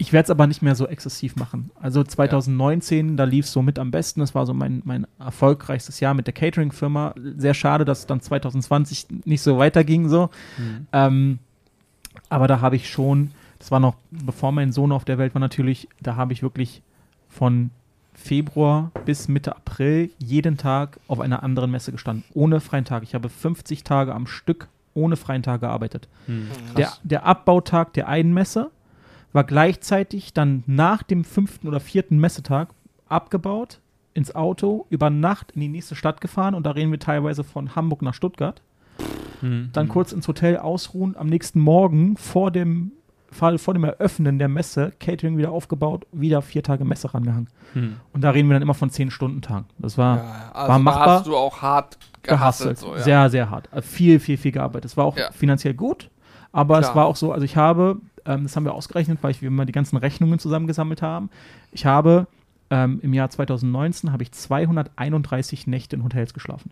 ich werde es aber nicht mehr so exzessiv machen. Also 2019, da lief es so mit am besten. Das war so mein, mein erfolgreichstes Jahr mit der Catering-Firma. Sehr schade, dass es dann 2020 nicht so weiterging. So. Mhm. Ähm, aber da habe ich schon, das war noch bevor mein Sohn auf der Welt war natürlich, da habe ich wirklich von Februar bis Mitte April jeden Tag auf einer anderen Messe gestanden, ohne freien Tag. Ich habe 50 Tage am Stück ohne freien Tag gearbeitet. Mhm. Der, der Abbautag der einen Messe war gleichzeitig dann nach dem fünften oder vierten Messetag abgebaut, ins Auto, über Nacht in die nächste Stadt gefahren und da reden wir teilweise von Hamburg nach Stuttgart. Mhm. Dann kurz ins Hotel ausruhen, am nächsten Morgen vor dem Fall, vor dem Eröffnen der Messe, Catering wieder aufgebaut, wieder vier Tage Messe rangehangen. Mhm. Und da reden wir dann immer von zehn Stunden Tagen. Das war Ja, also war da machbar. hast du auch hart gehasselt. gehasselt. So, ja. Sehr, sehr hart. Äh, Viel, viel, viel gearbeitet. Es war auch Ja. finanziell gut, aber es Klar. war auch so, also ich habe, ähm, das haben wir ausgerechnet, weil ich, wir mal die ganzen Rechnungen zusammengesammelt haben. Ich habe ähm, im Jahr 2019 habe ich 231 Nächte in Hotels geschlafen.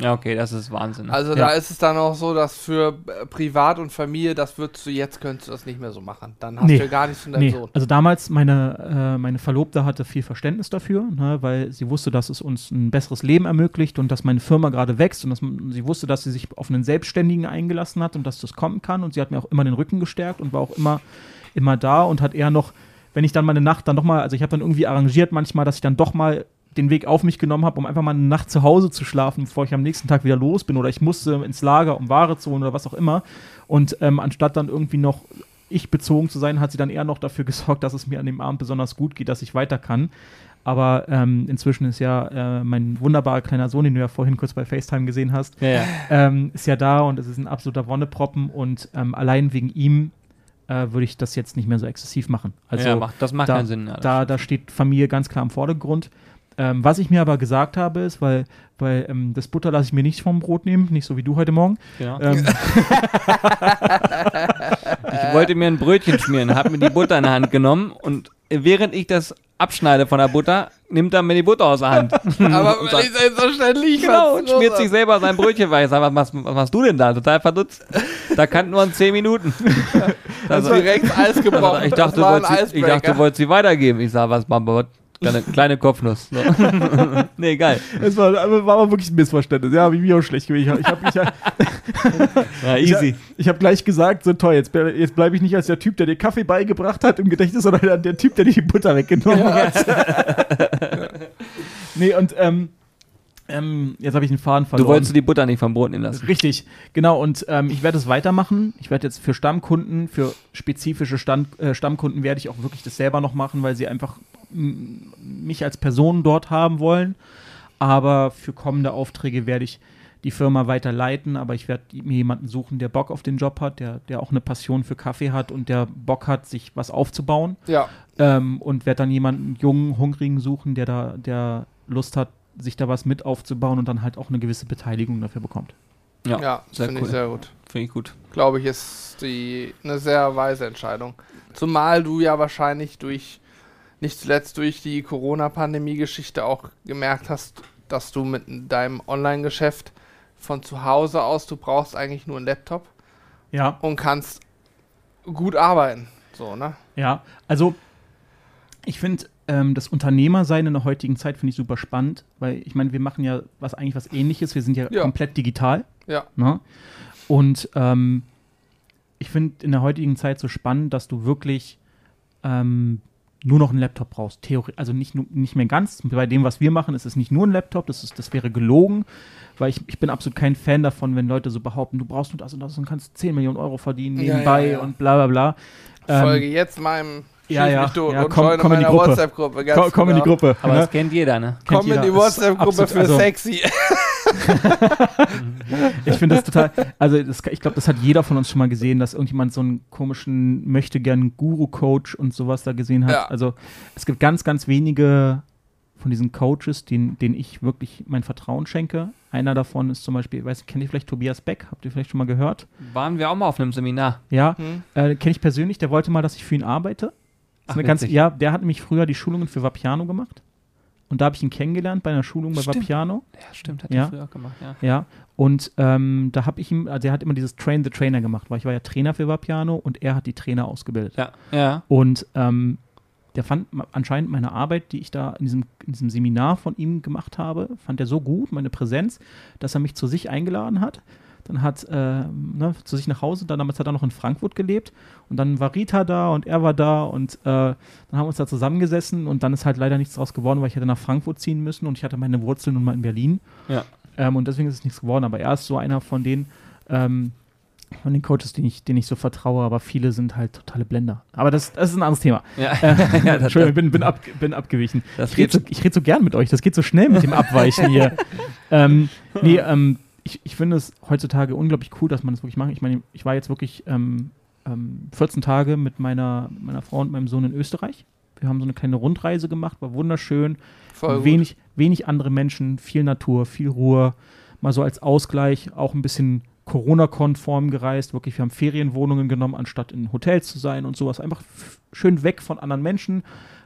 Ja, okay, das ist Wahnsinn. Also Ja. da ist es dann auch so, dass für äh, Privat und Familie, das würdest du jetzt, könntest du das nicht mehr so machen. Dann hast Nee. du ja gar nichts von deinem Nee, Sohn. also damals meine, äh, meine Verlobte hatte viel Verständnis dafür, ne, weil sie wusste, dass es uns ein besseres Leben ermöglicht und dass meine Firma gerade wächst und dass man, sie wusste, dass sie sich auf einen Selbstständigen eingelassen hat und dass das kommen kann und sie hat mir auch immer den Rücken gestärkt und war auch immer, immer da und hat eher noch, wenn ich dann mal eine Nacht dann doch mal, also ich habe dann irgendwie arrangiert manchmal, dass ich dann doch mal den Weg auf mich genommen habe, um einfach mal eine Nacht zu Hause zu schlafen, bevor ich am nächsten Tag wieder los bin oder ich musste ins Lager, um Ware zu holen oder was auch immer. Und ähm, anstatt dann irgendwie noch ich bezogen zu sein, hat sie dann eher noch dafür gesorgt, dass es mir an dem Abend besonders gut geht, dass ich weiter kann. Aber ähm, inzwischen ist ja äh, mein wunderbarer kleiner Sohn, den du ja vorhin kurz bei FaceTime gesehen hast, ja, ja. ähm, ist ja da und es ist ein absoluter Wonneproppen und ähm, allein wegen ihm äh, würde ich das jetzt nicht mehr so exzessiv machen. Also ja, macht, das macht da, keinen Sinn. Ja, da, da steht Familie ganz klar im Vordergrund. Ähm, was ich mir aber gesagt habe, ist, weil, weil ähm, das Butter lasse ich mir nicht vom Brot nehmen, nicht so wie du heute Morgen. genau. Ähm, Ich wollte mir ein Brötchen schmieren, habe mir die Butter in der Hand genommen und während ich das abschneide von der Butter, nimmt er mir die Butter aus der Hand. Aber Und wenn sagt, ich selbstverständlich Genau, und schmiert sich selber sein Brötchen weiß. Was, was, was machst du denn da? Total verdutzt. Da kann nur in 10 Minuten. Das Also, direkt Eis gebrochen. also, ich, dachte, du das war ein wolltest, sie- ich dachte, du wolltest sie weitergeben. Ich sag, was, Mama, kleine, kleine Kopfnuss. So. nee, geil. es war, aber- war aber wirklich ein Missverständnis. Ja, habe ich mir auch schlecht gewesen. Ich habe ich hab, Ja, ich hab, easy. ich hab gleich gesagt, so toll, jetzt, jetzt bleibe ich nicht als der Typ, der dir Kaffee beigebracht hat im Gedächtnis, sondern der, der Typ, der dir die Butter weggenommen hat. nee, und ähm, ähm, jetzt habe ich den Faden Du verloren. wolltest die Butter nicht vom Brot nehmen lassen. Richtig, genau. Und ähm, ich werde es weitermachen. Ich werde jetzt für Stammkunden, für spezifische Stand, äh, Stammkunden werde ich auch wirklich das selber noch machen, weil sie einfach mich als Person dort haben wollen. Aber für kommende Aufträge werde ich die Firma weiter leiten, aber ich werde mir jemanden suchen, der Bock auf den Job hat, der, der auch eine Passion für Kaffee hat und der Bock hat, sich was aufzubauen. Ja, Ähm, und werde dann jemanden jungen, hungrigen suchen, der da, der Lust hat, sich da was mit aufzubauen und dann halt auch eine gewisse Beteiligung dafür bekommt. Ja, Ja, sehr finde cool. ich sehr gut. Finde ich gut. Glaube ich, ist die eine sehr weise Entscheidung. Zumal du ja wahrscheinlich durch, nicht zuletzt durch die Corona-Pandemie-Geschichte auch gemerkt hast, dass du mit deinem Online-Geschäft von zu Hause aus, du brauchst eigentlich nur einen Laptop Ja, und kannst gut arbeiten. So, ne? ja. Also ich finde ähm, das Unternehmersein in der heutigen Zeit finde ich super spannend, weil ich meine, wir machen ja was eigentlich was ähnliches. Wir sind ja, Ja. komplett digital. Ja. Ne? Und ähm, ich finde in der heutigen Zeit so spannend, dass du wirklich ähm, nur noch einen Laptop brauchst. Theorie, also nicht, nicht mehr ganz. Bei dem, was wir machen, ist es nicht nur ein Laptop, das, ist, das wäre gelogen, weil ich, ich bin absolut kein Fan davon, wenn Leute so behaupten, du brauchst nur das und das und kannst 10 Millionen Euro verdienen Ja, nebenbei ja, ja. und bla bla bla. Ähm, Folge jetzt meinem ja, ja, tot ja, und komm- komm in die Gruppe. WhatsApp-Gruppe. komm, komm in die genau. Gruppe. Aber ne? das kennt jeder, ne? Kennt Komm in jeder. die Ist WhatsApp-Gruppe für also- sexy. Ich finde das total, also das, ich glaube, das hat jeder von uns schon mal gesehen, dass irgendjemand so einen komischen, möchte gern Guru-Coach und sowas da gesehen hat. Ja. Also es gibt ganz, ganz wenige von diesen Coaches, denen, denen ich wirklich mein Vertrauen schenke. Einer davon ist zum Beispiel, weiß, kennt ihr vielleicht Tobias Beck? Habt ihr vielleicht schon mal gehört? Waren wir auch mal auf einem Seminar. Ja, Hm? äh, kenne ich persönlich, der wollte mal, dass ich für ihn arbeite. Ach, ganz, ja, der hat nämlich früher die Schulungen für Vapiano gemacht. Und da habe ich ihn kennengelernt bei einer Schulung bei Stimmt. Vapiano. Ja, stimmt, hat Ja. er früher auch gemacht, ja. Ja, und ähm, da habe ich ihm, also er hat immer dieses Train the Trainer gemacht, weil ich war ja Trainer für Vapiano und er hat die Trainer ausgebildet. Ja, ja. Und ähm, der fand anscheinend meine Arbeit, die ich da in diesem, in diesem Seminar von ihm gemacht habe, fand er so gut, meine Präsenz, dass er mich zu sich eingeladen hat. Dann hat äh, ne, zu sich nach Hause, dann damals hat er noch in Frankfurt gelebt und dann war Rita da und er war da und äh, dann haben wir uns da zusammengesessen und dann ist halt leider nichts draus geworden, weil ich hätte nach Frankfurt ziehen müssen und ich hatte meine Wurzeln nun mal in Berlin. Ja. Ähm, und deswegen ist es nichts geworden. Aber er ist so einer von den, ähm, von den Coaches, denen ich, denen ich so vertraue, aber viele sind halt totale Blender. Aber das, das ist ein anderes Thema. Ja, Äh, ja das, Entschuldigung, ich bin, bin, ab, bin abgewichen. Ich rede so, ich so gern mit euch, das geht so schnell mit dem Abweichen hier. ähm, nee, ähm, ich, ich finde es heutzutage unglaublich cool, dass man das wirklich macht. Ich meine, ich war jetzt wirklich ähm, ähm, 14 Tage mit meiner, meiner Frau und meinem Sohn in Österreich. Wir haben so eine kleine Rundreise gemacht, war wunderschön. Voll gut. wenig, wenig andere Menschen, viel Natur, viel Ruhe. Mal so als Ausgleich auch ein bisschen Corona-konform gereist. Wirklich, wir haben Ferienwohnungen genommen, anstatt in Hotels zu sein und sowas. Einfach schön weg von anderen Menschen.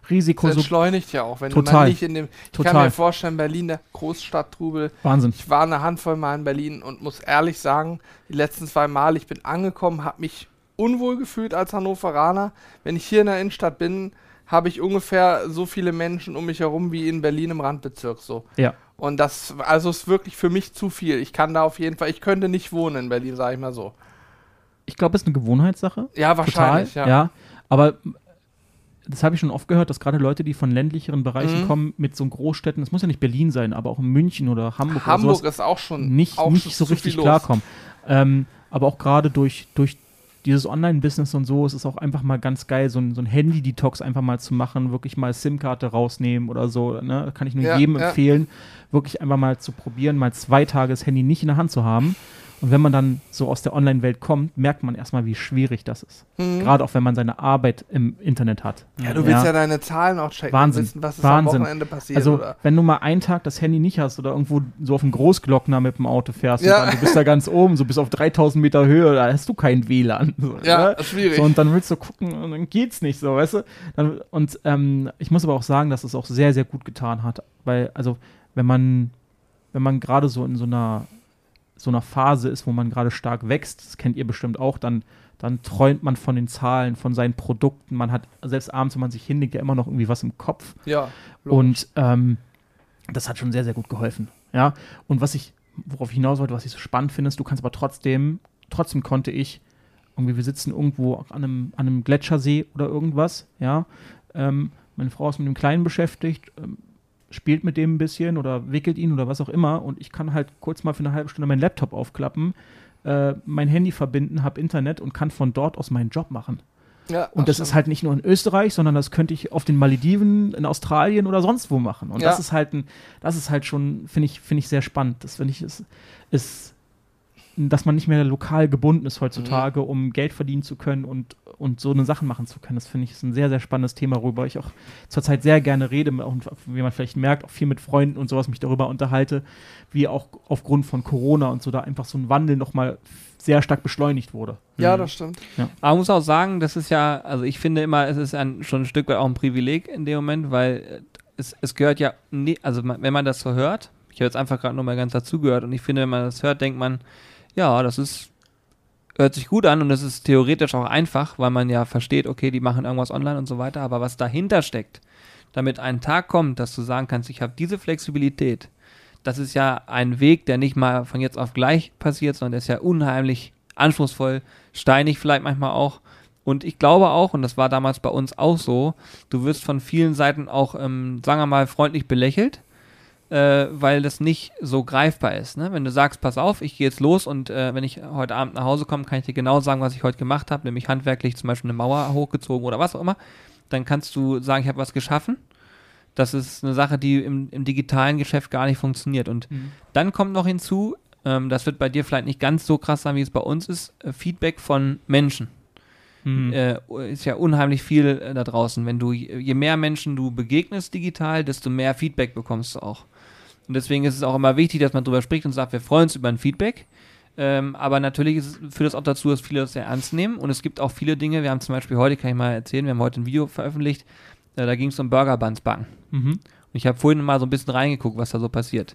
Risiko Das so entschleunigt ja auch, wenn du mal Total. nicht in dem. Ich kann Total. mir vorstellen, Berlin, der Großstadttrubel. Wahnsinn. Ich war eine Handvoll Mal in Berlin und muss ehrlich sagen, die letzten zwei Mal, ich bin angekommen, habe mich unwohl gefühlt als Hannoveraner. Wenn ich hier in der Innenstadt bin, habe ich ungefähr so viele Menschen um mich herum wie in Berlin im Randbezirk so. Ja. Und das, also ist wirklich für mich zu viel. Ich kann da auf jeden Fall, ich könnte nicht wohnen in Berlin, sage ich mal so. Ich glaube, es ist eine Gewohnheitssache. Ja, wahrscheinlich, Total, ja. ja. Aber das habe ich schon oft gehört, dass gerade Leute, die von ländlicheren Bereichen Mhm. kommen, mit so Großstädten, es muss ja nicht Berlin sein, aber auch in München oder Hamburg, Hamburg oder sowas, ist auch schon nicht, auch nicht so richtig klarkommen. Ähm, aber auch gerade durch, durch dieses Online-Business und so, es ist auch einfach mal ganz geil, so ein, so ein Handy-Detox einfach mal zu machen, wirklich mal SIM-Karte rausnehmen oder so. Ne? Kann ich nur Ja, jedem ja. empfehlen, wirklich einfach mal zu probieren, mal zwei Tage das Handy nicht in der Hand zu haben. Und wenn man dann so aus der Online-Welt kommt, merkt man erstmal, wie schwierig das ist. Mhm. Gerade auch wenn man seine Arbeit im Internet hat. Ja, du willst ja, deine Zahlen auch checken Wahnsinn. wissen, was ist Wahnsinn. am Wochenende passiert. Also, oder? wenn du mal einen Tag das Handy nicht hast oder irgendwo so auf dem Großglockner mit dem Auto fährst Ja. und dann, du bist da ganz oben, so bis auf 3000 Meter Höhe, da hast du kein WLAN. So, Ja, ne? schwierig. So, und dann willst du gucken und dann geht's nicht so, weißt du? Dann, und ähm, ich muss aber auch sagen, dass es auch sehr, sehr gut getan hat, weil, also, wenn man, wenn man gerade so in so einer, so einer Phase ist, wo man gerade stark wächst, das kennt ihr bestimmt auch, dann, dann träumt man von den Zahlen, von seinen Produkten. Man hat, selbst abends, wenn man sich hinlegt, ja immer noch irgendwie was im Kopf. ja, logisch. Und ähm, das hat schon sehr, sehr gut geholfen. Ja. Und was ich, worauf ich hinaus wollte, was ich so spannend finde, ist, du kannst aber trotzdem, trotzdem konnte ich, irgendwie, wir sitzen irgendwo an einem, an einem Gletschersee oder irgendwas, ja. Ähm, meine Frau ist mit dem Kleinen beschäftigt, ähm, spielt mit dem ein bisschen oder wickelt ihn oder was auch immer und ich kann halt kurz mal für eine halbe Stunde meinen Laptop aufklappen, äh, mein Handy verbinden, habe Internet und kann von dort aus meinen Job machen. ja, Und das ist halt nicht nur in Österreich, sondern das könnte ich auf den Malediven, in Australien oder sonst wo machen. Und Ja. das ist halt ein, das ist halt schon, finde ich, finde ich sehr spannend. Das finde ich ist, ist dass man nicht mehr lokal gebunden ist heutzutage, um Geld verdienen zu können und, und so eine Sachen machen zu können. Das finde ich ist ein sehr, sehr spannendes Thema, worüber ich auch zurzeit sehr gerne rede, auch, wie man vielleicht merkt, auch viel mit Freunden und sowas mich darüber unterhalte, wie auch aufgrund von Corona und so da einfach so ein Wandel nochmal sehr stark beschleunigt wurde. Ja, das stimmt. Aber man muss auch sagen, das ist ja, also ich finde immer, es ist ein, schon ein Stück weit auch ein Privileg in dem Moment, weil es, es gehört ja, nie, also wenn man das so hört, ich habe jetzt einfach gerade nochmal ganz dazugehört und ich finde, wenn man das hört, denkt man, ja, das ist, hört sich gut an und es ist theoretisch auch einfach, weil man ja versteht, okay, die machen irgendwas online und so weiter, aber was dahinter steckt, damit ein Tag kommt, dass du sagen kannst, ich habe diese Flexibilität, das ist ja ein Weg, der nicht mal von jetzt auf gleich passiert, sondern der ist ja unheimlich anspruchsvoll, steinig vielleicht manchmal auch. Und ich glaube auch, und das war damals bei uns auch so, du wirst von vielen Seiten auch, ähm, sagen wir mal, freundlich belächelt, äh, weil das nicht so greifbar ist. Ne? Wenn du sagst, pass auf, ich gehe jetzt los und äh, wenn ich heute Abend nach Hause komme, kann ich dir genau sagen, was ich heute gemacht habe, nämlich handwerklich zum Beispiel eine Mauer hochgezogen oder was auch immer, dann kannst du sagen, ich habe was geschaffen das ist eine Sache, die im, im digitalen Geschäft gar nicht funktioniert. Und Mhm. dann kommt noch hinzu, ähm, das wird bei dir vielleicht nicht ganz so krass sein, wie es bei uns ist, äh, Feedback von Menschen. Mhm. Äh, ist ja unheimlich viel äh, da draußen. Wenn du, je mehr Menschen du begegnest digital, desto mehr Feedback bekommst du auch. Und deswegen ist es auch immer wichtig, dass man darüber spricht und sagt, wir freuen uns über ein Feedback. Ähm, aber natürlich ist, es- führt das auch dazu, dass viele das sehr ernst nehmen. Und es gibt auch viele Dinge, wir haben zum Beispiel heute, kann ich mal erzählen, wir haben heute ein Video veröffentlicht, äh, da ging es um Burger Buns backen. Mhm. Und ich habe vorhin mal so ein bisschen reingeguckt, was da so passiert.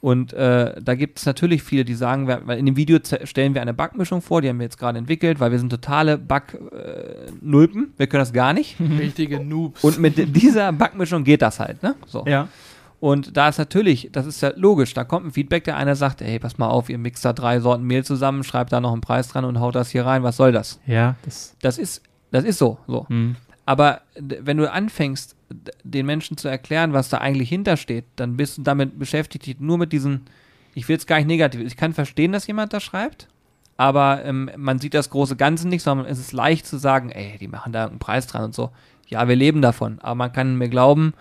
Und äh, da gibt es natürlich viele, die sagen, wir- weil in dem Video stellen wir eine Backmischung vor, die haben wir jetzt gerade entwickelt, weil wir sind totale Back-Nulpen. wir können das gar nicht. Richtige Noobs. Und mit dieser Backmischung geht das halt, ne? So. Ja. Und da ist natürlich, das ist ja logisch, da kommt ein Feedback, der einer sagt, ey, pass mal auf, ihr mixt da drei Sorten Mehl zusammen, schreibt da noch einen Preis dran und haut das hier rein, was soll das? Ja, das. Das ist, das ist so, so. Mhm. Aber wenn du anfängst, den Menschen zu erklären, was da eigentlich hintersteht, dann bist du damit beschäftigt, nur mit diesen, ich will es gar nicht negativ, ich kann verstehen, dass jemand das schreibt, aber ähm, man sieht das große Ganze nicht, sondern es ist leicht zu sagen, ey, die machen da irgendeinen Preis dran und so. Ja, wir leben davon, aber man kann mir glauben,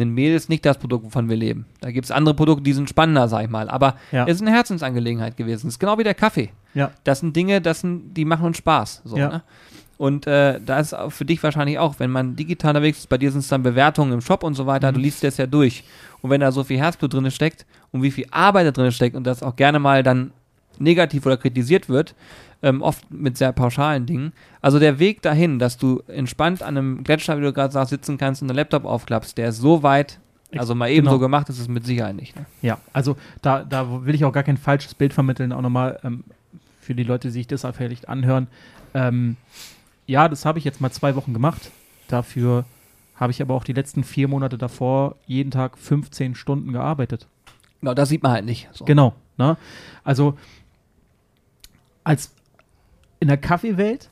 ein Mehl ist nicht das Produkt, wovon wir leben. Da gibt es andere Produkte, die sind spannender, sag ich mal. Aber Ja. es ist eine Herzensangelegenheit gewesen. Es ist genau wie der Kaffee. Ja. Das sind Dinge, das sind, die machen uns Spaß. So, Ja. ne? Und äh, da ist auch für dich wahrscheinlich auch, wenn man digital unterwegs ist, bei dir sind es dann Bewertungen im Shop und so weiter, Mhm. du liest das ja durch. Und wenn da so viel Herzblut drin steckt und wie viel Arbeit da drin steckt und das auch gerne mal dann negativ oder kritisiert wird, ähm, oft mit sehr pauschalen Dingen. Also der Weg dahin, dass du entspannt an einem Gletscher, wie du gerade sagst, sitzen kannst und einen Laptop aufklappst, der ist so weit, also mal eben Genau. so gemacht, ist es mit Sicherheit nicht. Ne? Ja, also da, da will ich auch gar kein falsches Bild vermitteln, auch nochmal ähm, für die Leute, die sich das vielleicht anhören. Ähm, ja, das habe ich jetzt mal zwei Wochen gemacht. Dafür habe ich aber auch die letzten vier Monate davor jeden Tag 15 Stunden gearbeitet. Genau, das sieht man halt nicht. So. Genau. Ne? Also als in der Kaffeewelt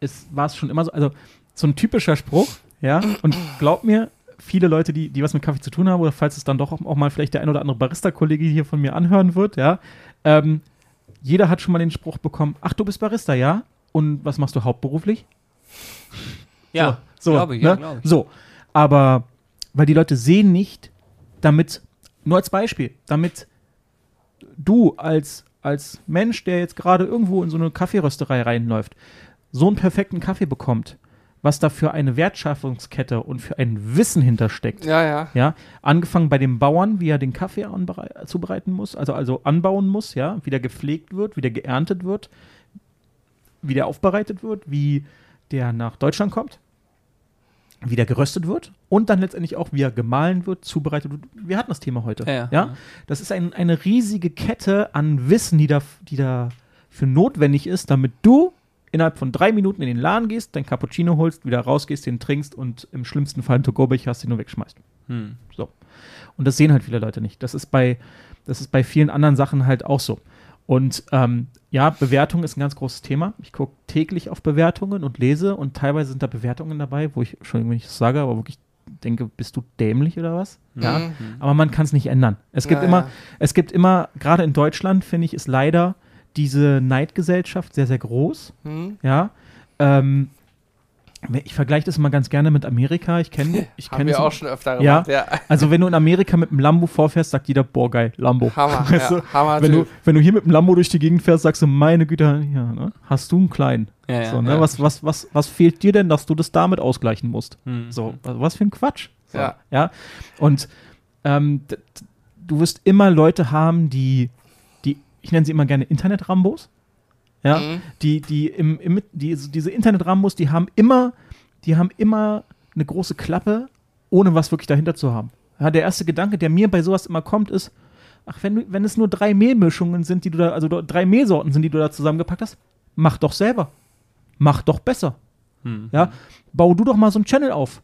ist, war es schon immer so, also so ein typischer Spruch, ja, und glaub mir, viele Leute, die, die was mit Kaffee zu tun haben, oder falls es dann doch auch, auch mal vielleicht der ein oder andere Barista-Kollege hier von mir anhören wird, ja, ähm, jeder hat schon mal den Spruch bekommen, ach, du bist Barista, ja? Und was machst du hauptberuflich? Ja, so, glaube ich, ne? ja, glaube ich. So, aber weil die Leute sehen nicht, damit, nur als Beispiel, damit du als, als Mensch, der jetzt gerade irgendwo in so eine Kaffeerösterei reinläuft, so einen perfekten Kaffee bekommt, was da für eine Wertschöpfungskette und für ein Wissen hintersteckt. ja, ja. Ja, angefangen bei dem Bauern, wie er den Kaffee zubereiten muss, also, also anbauen muss, ja, wie der gepflegt wird, wie der geerntet wird, wie der aufbereitet wird, wie der nach Deutschland kommt, wie der geröstet wird und dann letztendlich auch, wie er gemahlen wird, zubereitet wird. Wir hatten das Thema heute. Ja, ja. Das ist ein, eine riesige Kette an Wissen, die da, die da für notwendig ist, damit du innerhalb von drei Minuten in den Laden gehst, dein Cappuccino holst, wieder rausgehst, den trinkst und im schlimmsten Fall einen To-Go-Becher hast, den du wegschmeißt. Hm. So. Und das sehen halt viele Leute nicht. Das ist bei, das ist bei vielen anderen Sachen halt auch so. Und ähm, ja, Bewertung ist ein ganz großes Thema. Ich gucke täglich auf Bewertungen und lese und teilweise sind da Bewertungen dabei, wo ich schon wenn ich das sage, aber wirklich denke, bist du dämlich oder was? Ja. Mhm. Aber man kann es nicht ändern. Es gibt Ja, immer, es gibt immer, gerade in Deutschland, finde ich, ist leider diese Neidgesellschaft sehr, sehr groß. Hm? Ja. Ähm, Ich vergleiche das immer ganz gerne mit Amerika. Ich kenne ich Haben kenn wir das- auch schon öfter Ja. gemacht. Ja. Also wenn du in Amerika mit einem Lambo vorfährst, sagt jeder, boah geil, Lambo. Hammer. Weißt ja. du, Hammer Wenn du, wenn du hier mit dem Lambo durch die Gegend fährst, sagst du, meine Güte, ja, ne? hast du einen kleinen. Ja, ja, so, ne? ja. was, was, was, was fehlt dir denn, dass du das damit ausgleichen musst? Hm. So, was für ein Quatsch. So, Ja. ja. Und ähm, du wirst immer Leute haben, die, die ich nenne sie immer gerne Internet-Rambos. Ja, Mhm. die, die, im, im, die, diese Internet-Rambos, die haben immer, die haben immer eine große Klappe, ohne was wirklich dahinter zu haben. Ja, der erste Gedanke, der mir bei sowas immer kommt, ist, ach, wenn, du, wenn es nur drei Mehlmischungen sind, die du da, also drei Mehlsorten sind, die du da zusammengepackt hast, mach doch selber. Mach doch besser. Hm. Ja, bau du doch mal so einen Channel auf.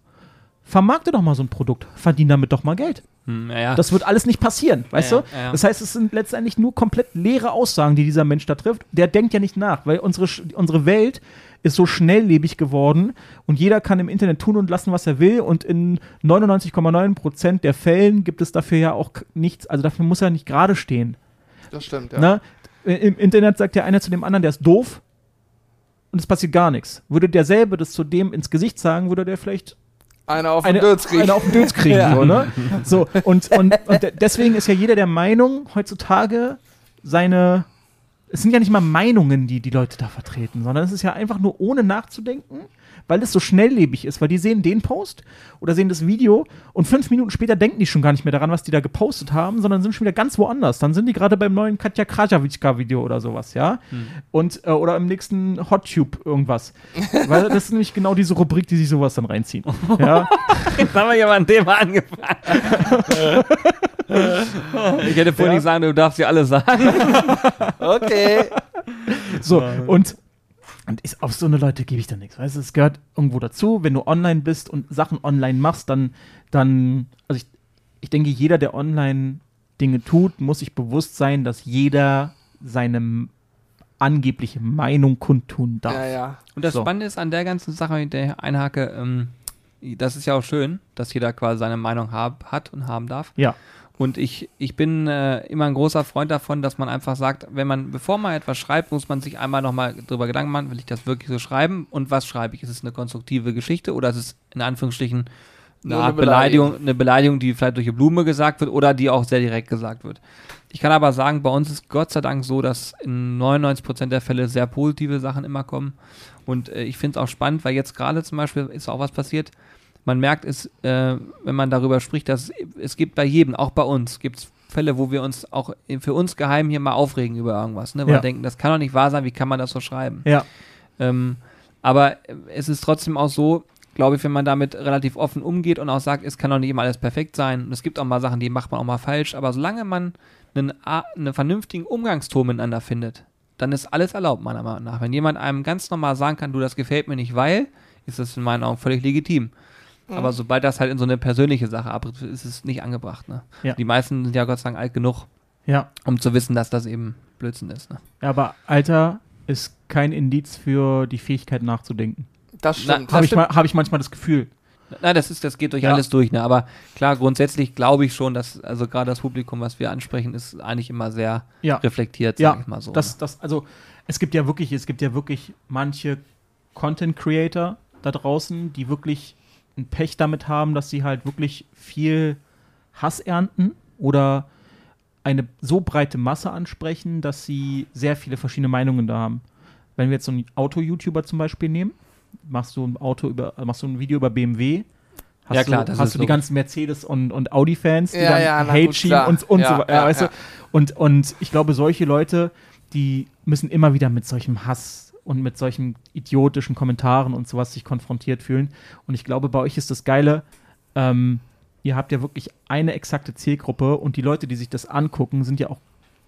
Vermarkte doch mal so ein Produkt. Verdien damit doch mal Geld. Hm, ja. Das wird alles nicht passieren, weißt Ja, du? ja, ja. Das heißt, es sind letztendlich nur komplett leere Aussagen, die dieser Mensch da trifft. Der denkt ja nicht nach, weil unsere, unsere Welt ist so schnelllebig geworden und jeder kann im Internet tun und lassen, was er will und in 99,9% der Fällen gibt es dafür ja auch nichts, also dafür muss er nicht gerade stehen. Das stimmt, ja. Ne? Im Internet sagt der eine zu dem anderen, der ist doof und es passiert gar nichts. Würde derselbe das zu dem ins Gesicht sagen, würde der vielleicht Einer auf den Dötz kriegen. eine auf den Dötz kriegen. Ja. so, ne? so, und, und, und de- deswegen ist ja jeder der Meinung, heutzutage seine. Es sind ja nicht mal Meinungen, die die Leute da vertreten, sondern es ist ja einfach nur ohne nachzudenken, weil es so schnelllebig ist, weil die sehen den Post oder sehen das Video und fünf Minuten später denken die schon gar nicht mehr daran, was die da gepostet haben, sondern sind schon wieder ganz woanders. Dann sind die gerade beim neuen Katja Krajawitschka-Video oder sowas, ja? Und, äh, oder im nächsten HotTube irgendwas. weil das ist nämlich genau diese Rubrik, die sich sowas dann reinziehen. ja? Jetzt haben wir ja mal ein Thema angefangen. ich hätte vorhin Ja. nicht sagen, du darfst ja alles sagen. Okay. So, und, und ich, auf so eine Leute gebe ich dann nichts. Weißt du, es gehört irgendwo dazu. Wenn du online bist und Sachen online machst, dann, dann also ich, ich denke, jeder, der online Dinge tut, muss sich bewusst sein, dass jeder seine angebliche Meinung kundtun darf. Ja, ja. Und das So. Spannende ist an der ganzen Sache, wenn ich da einhake, ähm, das ist ja auch schön, dass jeder quasi seine Meinung hab, hat und haben darf. Ja. Und ich, ich bin äh, immer ein großer Freund davon, dass man einfach sagt, wenn man, bevor man etwas schreibt, muss man sich einmal nochmal drüber Gedanken machen, will ich das wirklich so schreiben und was schreibe ich? Ist es eine konstruktive Geschichte oder ist es in Anführungsstrichen eine Art Beleidigung, eine Beleidigung, die vielleicht durch eine Blume gesagt wird oder die auch sehr direkt gesagt wird. Ich kann aber sagen, bei uns ist Gott sei Dank so, dass in 99% der Fälle sehr positive Sachen immer kommen. Und äh, ich finde es auch spannend, weil jetzt gerade zum Beispiel ist auch was passiert. Man merkt es, äh, wenn man darüber spricht, dass es gibt bei jedem, auch bei uns, gibt es Fälle, wo wir uns auch für uns geheim hier mal aufregen über irgendwas. Ne? Weil Ja. wir denken, das kann doch nicht wahr sein, wie kann man das so schreiben? Ja. Ähm, aber äh, es ist trotzdem auch so, glaube ich, wenn man damit relativ offen umgeht und auch sagt, es kann doch nicht immer alles perfekt sein. Und es gibt auch mal Sachen, die macht man auch mal falsch. Aber solange man einen, einen vernünftigen Umgangston miteinander findet, dann ist alles erlaubt, meiner Meinung nach. Wenn jemand einem ganz normal sagen kann, du, das gefällt mir nicht, weil, ist das in meinen Augen völlig legitim. Aber sobald das halt in so eine persönliche Sache abtritt, ist es nicht angebracht. Ne? Ja. Die meisten sind ja Gott sei Dank alt genug, Ja. um zu wissen, dass das eben Blödsinn ist. Ne? Ja, aber Alter ist kein Indiz für die Fähigkeit nachzudenken. Das stimmt. Habe ich, mal- hab ich manchmal das Gefühl. Na, das ist, das geht durch Ja. alles durch, ne? Aber klar, grundsätzlich glaube ich schon, dass, also gerade das Publikum, was wir ansprechen, ist eigentlich immer sehr Ja. reflektiert, Ja, sag ich mal so. Das, ne? das, also es gibt ja wirklich, es gibt ja wirklich manche Content Creator da draußen, die wirklich ein Pech damit haben, dass sie halt wirklich viel Hass ernten oder eine so breite Masse ansprechen, dass sie sehr viele verschiedene Meinungen da haben. Wenn wir jetzt so einen Auto-YouTuber zum Beispiel nehmen, machst du ein Auto über, machst du ein Video über BMW, hast Ja, klar, du, das hast ist du die ganzen Mercedes und, und Audi-Fans, die Ja, dann ja, Hate gut, schieben und, und Ja, so weiter, ja, weißt ja. du? Und, und ich glaube, solche Leute, die müssen immer wieder mit solchem Hass und mit solchen idiotischen Kommentaren und sowas sich konfrontiert fühlen. Und ich glaube, bei euch ist das Geile, ähm, ihr habt ja wirklich eine exakte Zielgruppe und die Leute, die sich das angucken, sind ja auch,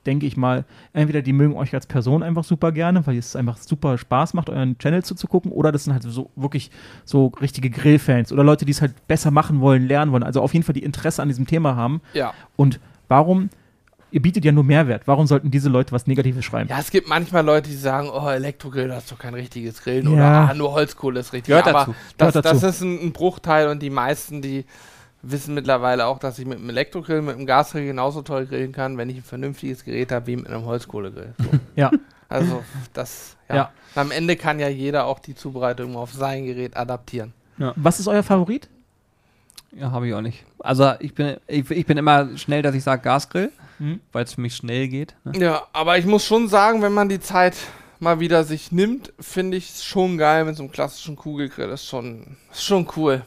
denke ich mal, entweder die mögen euch als Person einfach super gerne, weil es einfach super Spaß macht, euren Channel zuzugucken, oder das sind halt so wirklich so richtige Grillfans oder Leute, die es halt besser machen wollen, lernen wollen, also auf jeden Fall die Interesse an diesem Thema haben. Ja. Und warum, ihr bietet ja nur Mehrwert, warum sollten diese Leute was Negatives schreiben? ja, es gibt manchmal Leute, die sagen, oh, Elektrogrill, das ist doch kein richtiges Grillen. Ja. Oder ah, nur Holzkohle ist richtig. Gehört Aber dazu. Das, Gehört das dazu. ist ein, ein Bruchteil und die meisten, die wissen mittlerweile auch, dass ich mit einem Elektrogrill, mit einem Gasgrill genauso toll grillen kann, wenn ich ein vernünftiges Gerät habe wie mit einem Holzkohlegrill. So. Ja. Also das, ja. Ja. Am Ende kann ja jeder auch die Zubereitung auf sein Gerät adaptieren. Was ist euer Favorit? Ja, habe ich auch nicht. Also ich bin, ich, ich bin immer schnell, dass ich sage Gasgrill, Hm? weil es für mich schnell geht. Ne? Ja, aber ich muss schon sagen, wenn man die Zeit mal wieder sich nimmt, finde ich es schon geil mit so einem klassischen Kugelgrill. Das ist schon, ist schon cool.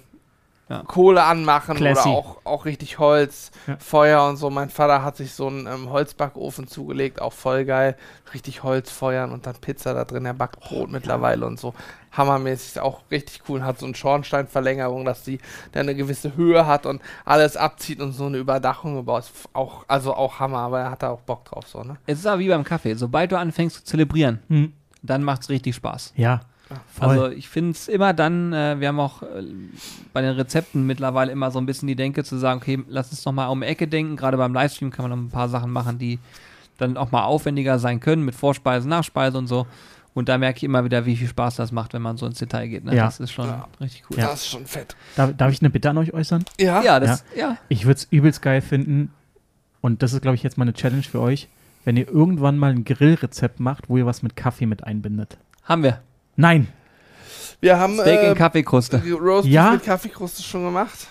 Ja. Kohle anmachen Classy. oder auch, auch richtig Holz, Ja. Feuer und so. Mein Vater hat sich so einen ähm, Holzbackofen zugelegt, auch voll geil. Richtig Holz feuern und dann Pizza da drin. Er backt Brot mittlerweile und so. Hammermäßig, ist auch richtig cool. Hat so eine Schornsteinverlängerung, dass die dann eine gewisse Höhe hat und alles abzieht und so eine Überdachung gebaut. Ist Auch, also auch Hammer, aber er hat da auch Bock drauf, so, ne? Es ist aber wie beim Kaffee. Sobald du anfängst zu zelebrieren, Hm. dann macht es richtig Spaß. Ja. Voll. Also ich finde es immer dann, äh, wir haben auch äh, bei den Rezepten mittlerweile immer so ein bisschen die Denke zu sagen, okay, lass uns noch mal um die Ecke denken. Gerade beim Livestream kann man noch ein paar Sachen machen, die dann auch mal aufwendiger sein können mit Vorspeise, Nachspeise und so. Und da merke ich immer wieder, wie viel Spaß das macht, wenn man so ins Detail geht. Ne? Ja. Das ist schon Ja. richtig cool. Ja. Das ist schon fett. Darf, darf ich eine Bitte an euch äußern? Ja? Ja, das, ja. Ich würde es übelst geil finden. Und das ist, glaube ich, jetzt mal eine Challenge für euch. Wenn ihr irgendwann mal ein Grillrezept macht, wo ihr was mit Kaffee mit einbindet. haben wir. Nein. Wir haben Steak in äh, Kaffeekruste. Roast Ja? mit Kaffeekruste schon gemacht.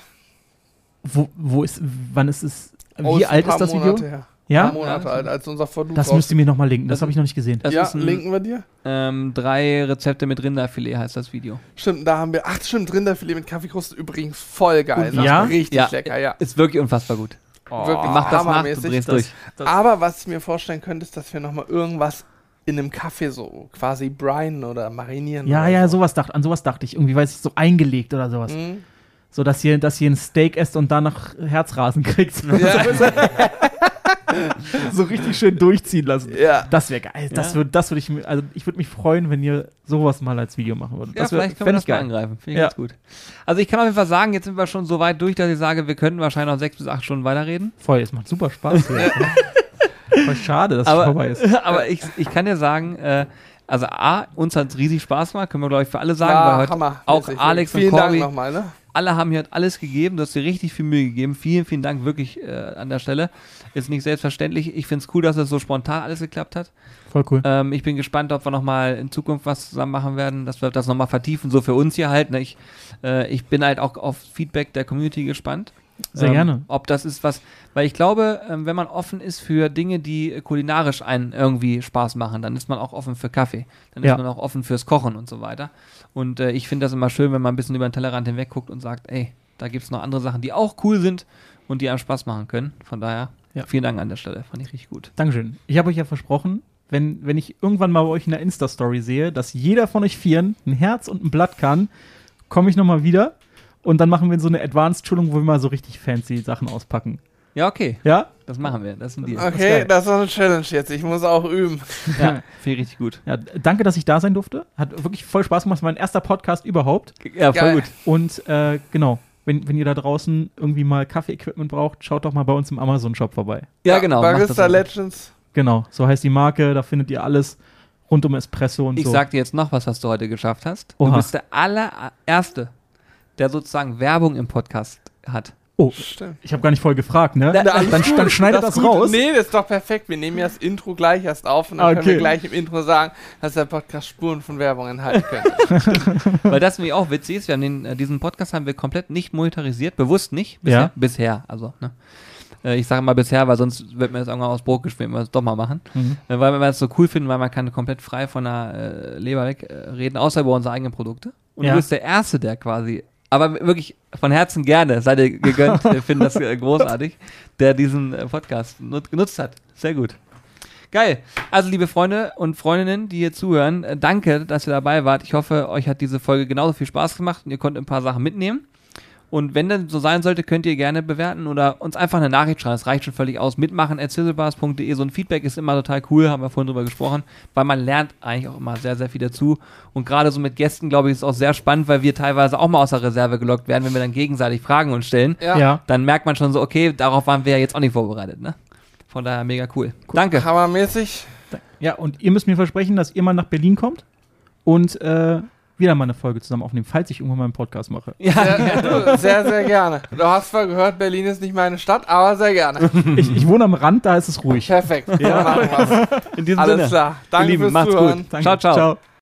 Wo, wo ist, wann ist es, Oh, wie ein alt ist das Video? Monate Her. Ja? Ein paar Monate Ja. alt, als unser Verduch Das müsst ihr mir nochmal linken. Das Das- habe ich noch nicht gesehen. Das ja, ist ein, linken wir dir. ähm, drei Rezepte mit Rinderfilet heißt das Video. Stimmt, da haben wir. Ach, stimmt, Rinderfilet mit Kaffeekruste übrigens voll geil. Und Das ja? ist Richtig Ja. lecker, ja. Ist wirklich unfassbar gut. Wirklich Mach das nach, du drehst Das- durch. das- Aber was ich mir vorstellen könnte, ist, dass wir nochmal irgendwas in einem Kaffee so quasi brinen oder marinieren. Ja, oder ja, so. sowas dacht, an sowas dachte ich. Irgendwie, weiß ich, so eingelegt oder sowas. Mhm. So, dass ihr, dass ihr ein Steak esst und danach Herzrasen kriegt. Ja. so richtig schön durchziehen lassen. ja. Das wäre geil. Das Ja. würde das würd ich mir, also ich würde mich freuen, wenn ihr sowas mal als Video machen würdet. Ja, das wär- vielleicht können wir das ich mal geil. angreifen. Finde ich Ja. ganz gut. Also ich kann auf jeden Fall sagen, jetzt sind wir schon so weit durch, dass ich sage, wir könnten wahrscheinlich noch sechs bis acht Stunden weiterreden. Voll, es macht super Spaß. Voll schade, dass es Aber, vorbei ist. aber ich, ich kann dir sagen, äh, also A, uns hat es riesig Spaß gemacht, können wir glaube ich für alle sagen, War weil heute Hammer. auch. Alex und Vielen Corby- Dank nochmal, ne? alle haben hier alles gegeben, du hast dir richtig viel Mühe gegeben. Vielen, vielen Dank wirklich äh, an der Stelle. Ist nicht selbstverständlich. Ich finde es cool, dass es so spontan alles geklappt hat. Voll cool. Ähm, ich bin gespannt, ob wir nochmal in Zukunft was zusammen machen werden, dass wir das nochmal vertiefen, so für uns hier halt. Ne? Ich, äh, ich bin halt auch auf Feedback der Community gespannt. Sehr ähm, gerne. Ob das ist was, weil ich glaube, ähm, wenn man offen ist für Dinge, die kulinarisch einen irgendwie Spaß machen, dann ist man auch offen für Kaffee. Dann Ja. ist man auch offen fürs Kochen und so weiter. Und äh, ich finde das immer schön, wenn man ein bisschen über den Tellerrand hinweg guckt und sagt, ey, da gibt es noch andere Sachen, die auch cool sind und die einem Spaß machen können. Von daher, Ja. vielen Dank an der Stelle. Fand ich richtig gut. Dankeschön. Ich habe euch ja versprochen, wenn, wenn ich irgendwann mal bei euch in der Insta-Story sehe, dass jeder von euch Vieren ein Herz und ein Blatt kann, komme ich nochmal wieder und dann machen wir so eine Advanced-Schulung, wo wir mal so richtig fancy Sachen auspacken. Ja, okay. Ja? Das machen wir. Das ist ein Deal. Okay, das ist eine Challenge jetzt. Ich muss auch üben. Ja, finde ich richtig gut. Ja, danke, dass ich da sein durfte. Hat wirklich voll Spaß gemacht. Das war mein erster Podcast überhaupt. Ja, voll Geil. gut. Und äh, genau, wenn, wenn ihr da draußen irgendwie mal Kaffee-Equipment braucht, schaut doch mal bei uns im Amazon-Shop vorbei. Ja, genau. Barista. Legends. Genau, so heißt die Marke. Da findet ihr alles rund um Espresso und Ich so. sag dir jetzt noch was, was du heute geschafft hast. Oha. Du bist der allererste, der sozusagen Werbung im Podcast hat. oh, Stimmt. ich habe gar nicht voll gefragt, ne? Na, dann, dann, dann schneidet das, gut. raus. Nee, das ist doch perfekt. Wir nehmen ja das Intro gleich erst auf und dann Ah, können wir okay. gleich im Intro sagen, dass der Podcast Spuren von Werbung enthalten könnte. Weil das nämlich auch witzig ist. Wir haben den, äh, diesen Podcast haben wir komplett nicht monetarisiert, bewusst nicht. Bisher. Ja. Bisher, also. Ne? Äh, Ich sage mal bisher, weil sonst wird mir das irgendwann aus Brot geschmiert, wenn wir es doch mal machen. Mhm. Äh, Weil wir es so cool finden, weil man kann komplett frei von der Leber weg äh, reden, außer über unsere eigenen Produkte. Und Ja. du bist der Erste, der quasi, aber wirklich von Herzen gerne, seid ihr gegönnt, wir finden das äh, großartig, der diesen äh, Podcast nut genutzt hat. Sehr gut. Geil. Also, liebe Freunde und Freundinnen, die hier zuhören, äh, danke, dass ihr dabei wart. Ich hoffe, euch hat diese Folge genauso viel Spaß gemacht und ihr konntet ein paar Sachen mitnehmen. Und wenn das so sein sollte, könnt ihr gerne bewerten oder uns einfach eine Nachricht schreiben. Das reicht schon völlig aus. Mitmachen at sizzlebars.de. So ein Feedback ist immer total cool, haben wir vorhin drüber gesprochen, weil man lernt eigentlich auch immer sehr, sehr viel dazu. Und gerade so mit Gästen, glaube ich, ist es auch sehr spannend, weil wir teilweise auch mal aus der Reserve gelockt werden, wenn wir dann gegenseitig Fragen uns stellen. Ja. Ja. Dann merkt man schon so, okay, darauf waren wir ja jetzt auch nicht vorbereitet. Ne? Von daher mega cool. Danke. Hammermäßig. Ja, und ihr müsst mir versprechen, dass ihr mal nach Berlin kommt und äh, wieder mal eine Folge zusammen aufnehmen, falls ich irgendwann mal einen Podcast mache. Ja, Sehr, du, sehr, sehr gerne. Du hast zwar gehört, Berlin ist nicht meine Stadt, aber sehr gerne. Ich, ich wohne am Rand, da ist es ruhig. Perfekt. Ja. In diesem Alles Sinne. klar. Danke Lieben, fürs macht's Zuhören. gut. Danke. Ciao, ciao. ciao.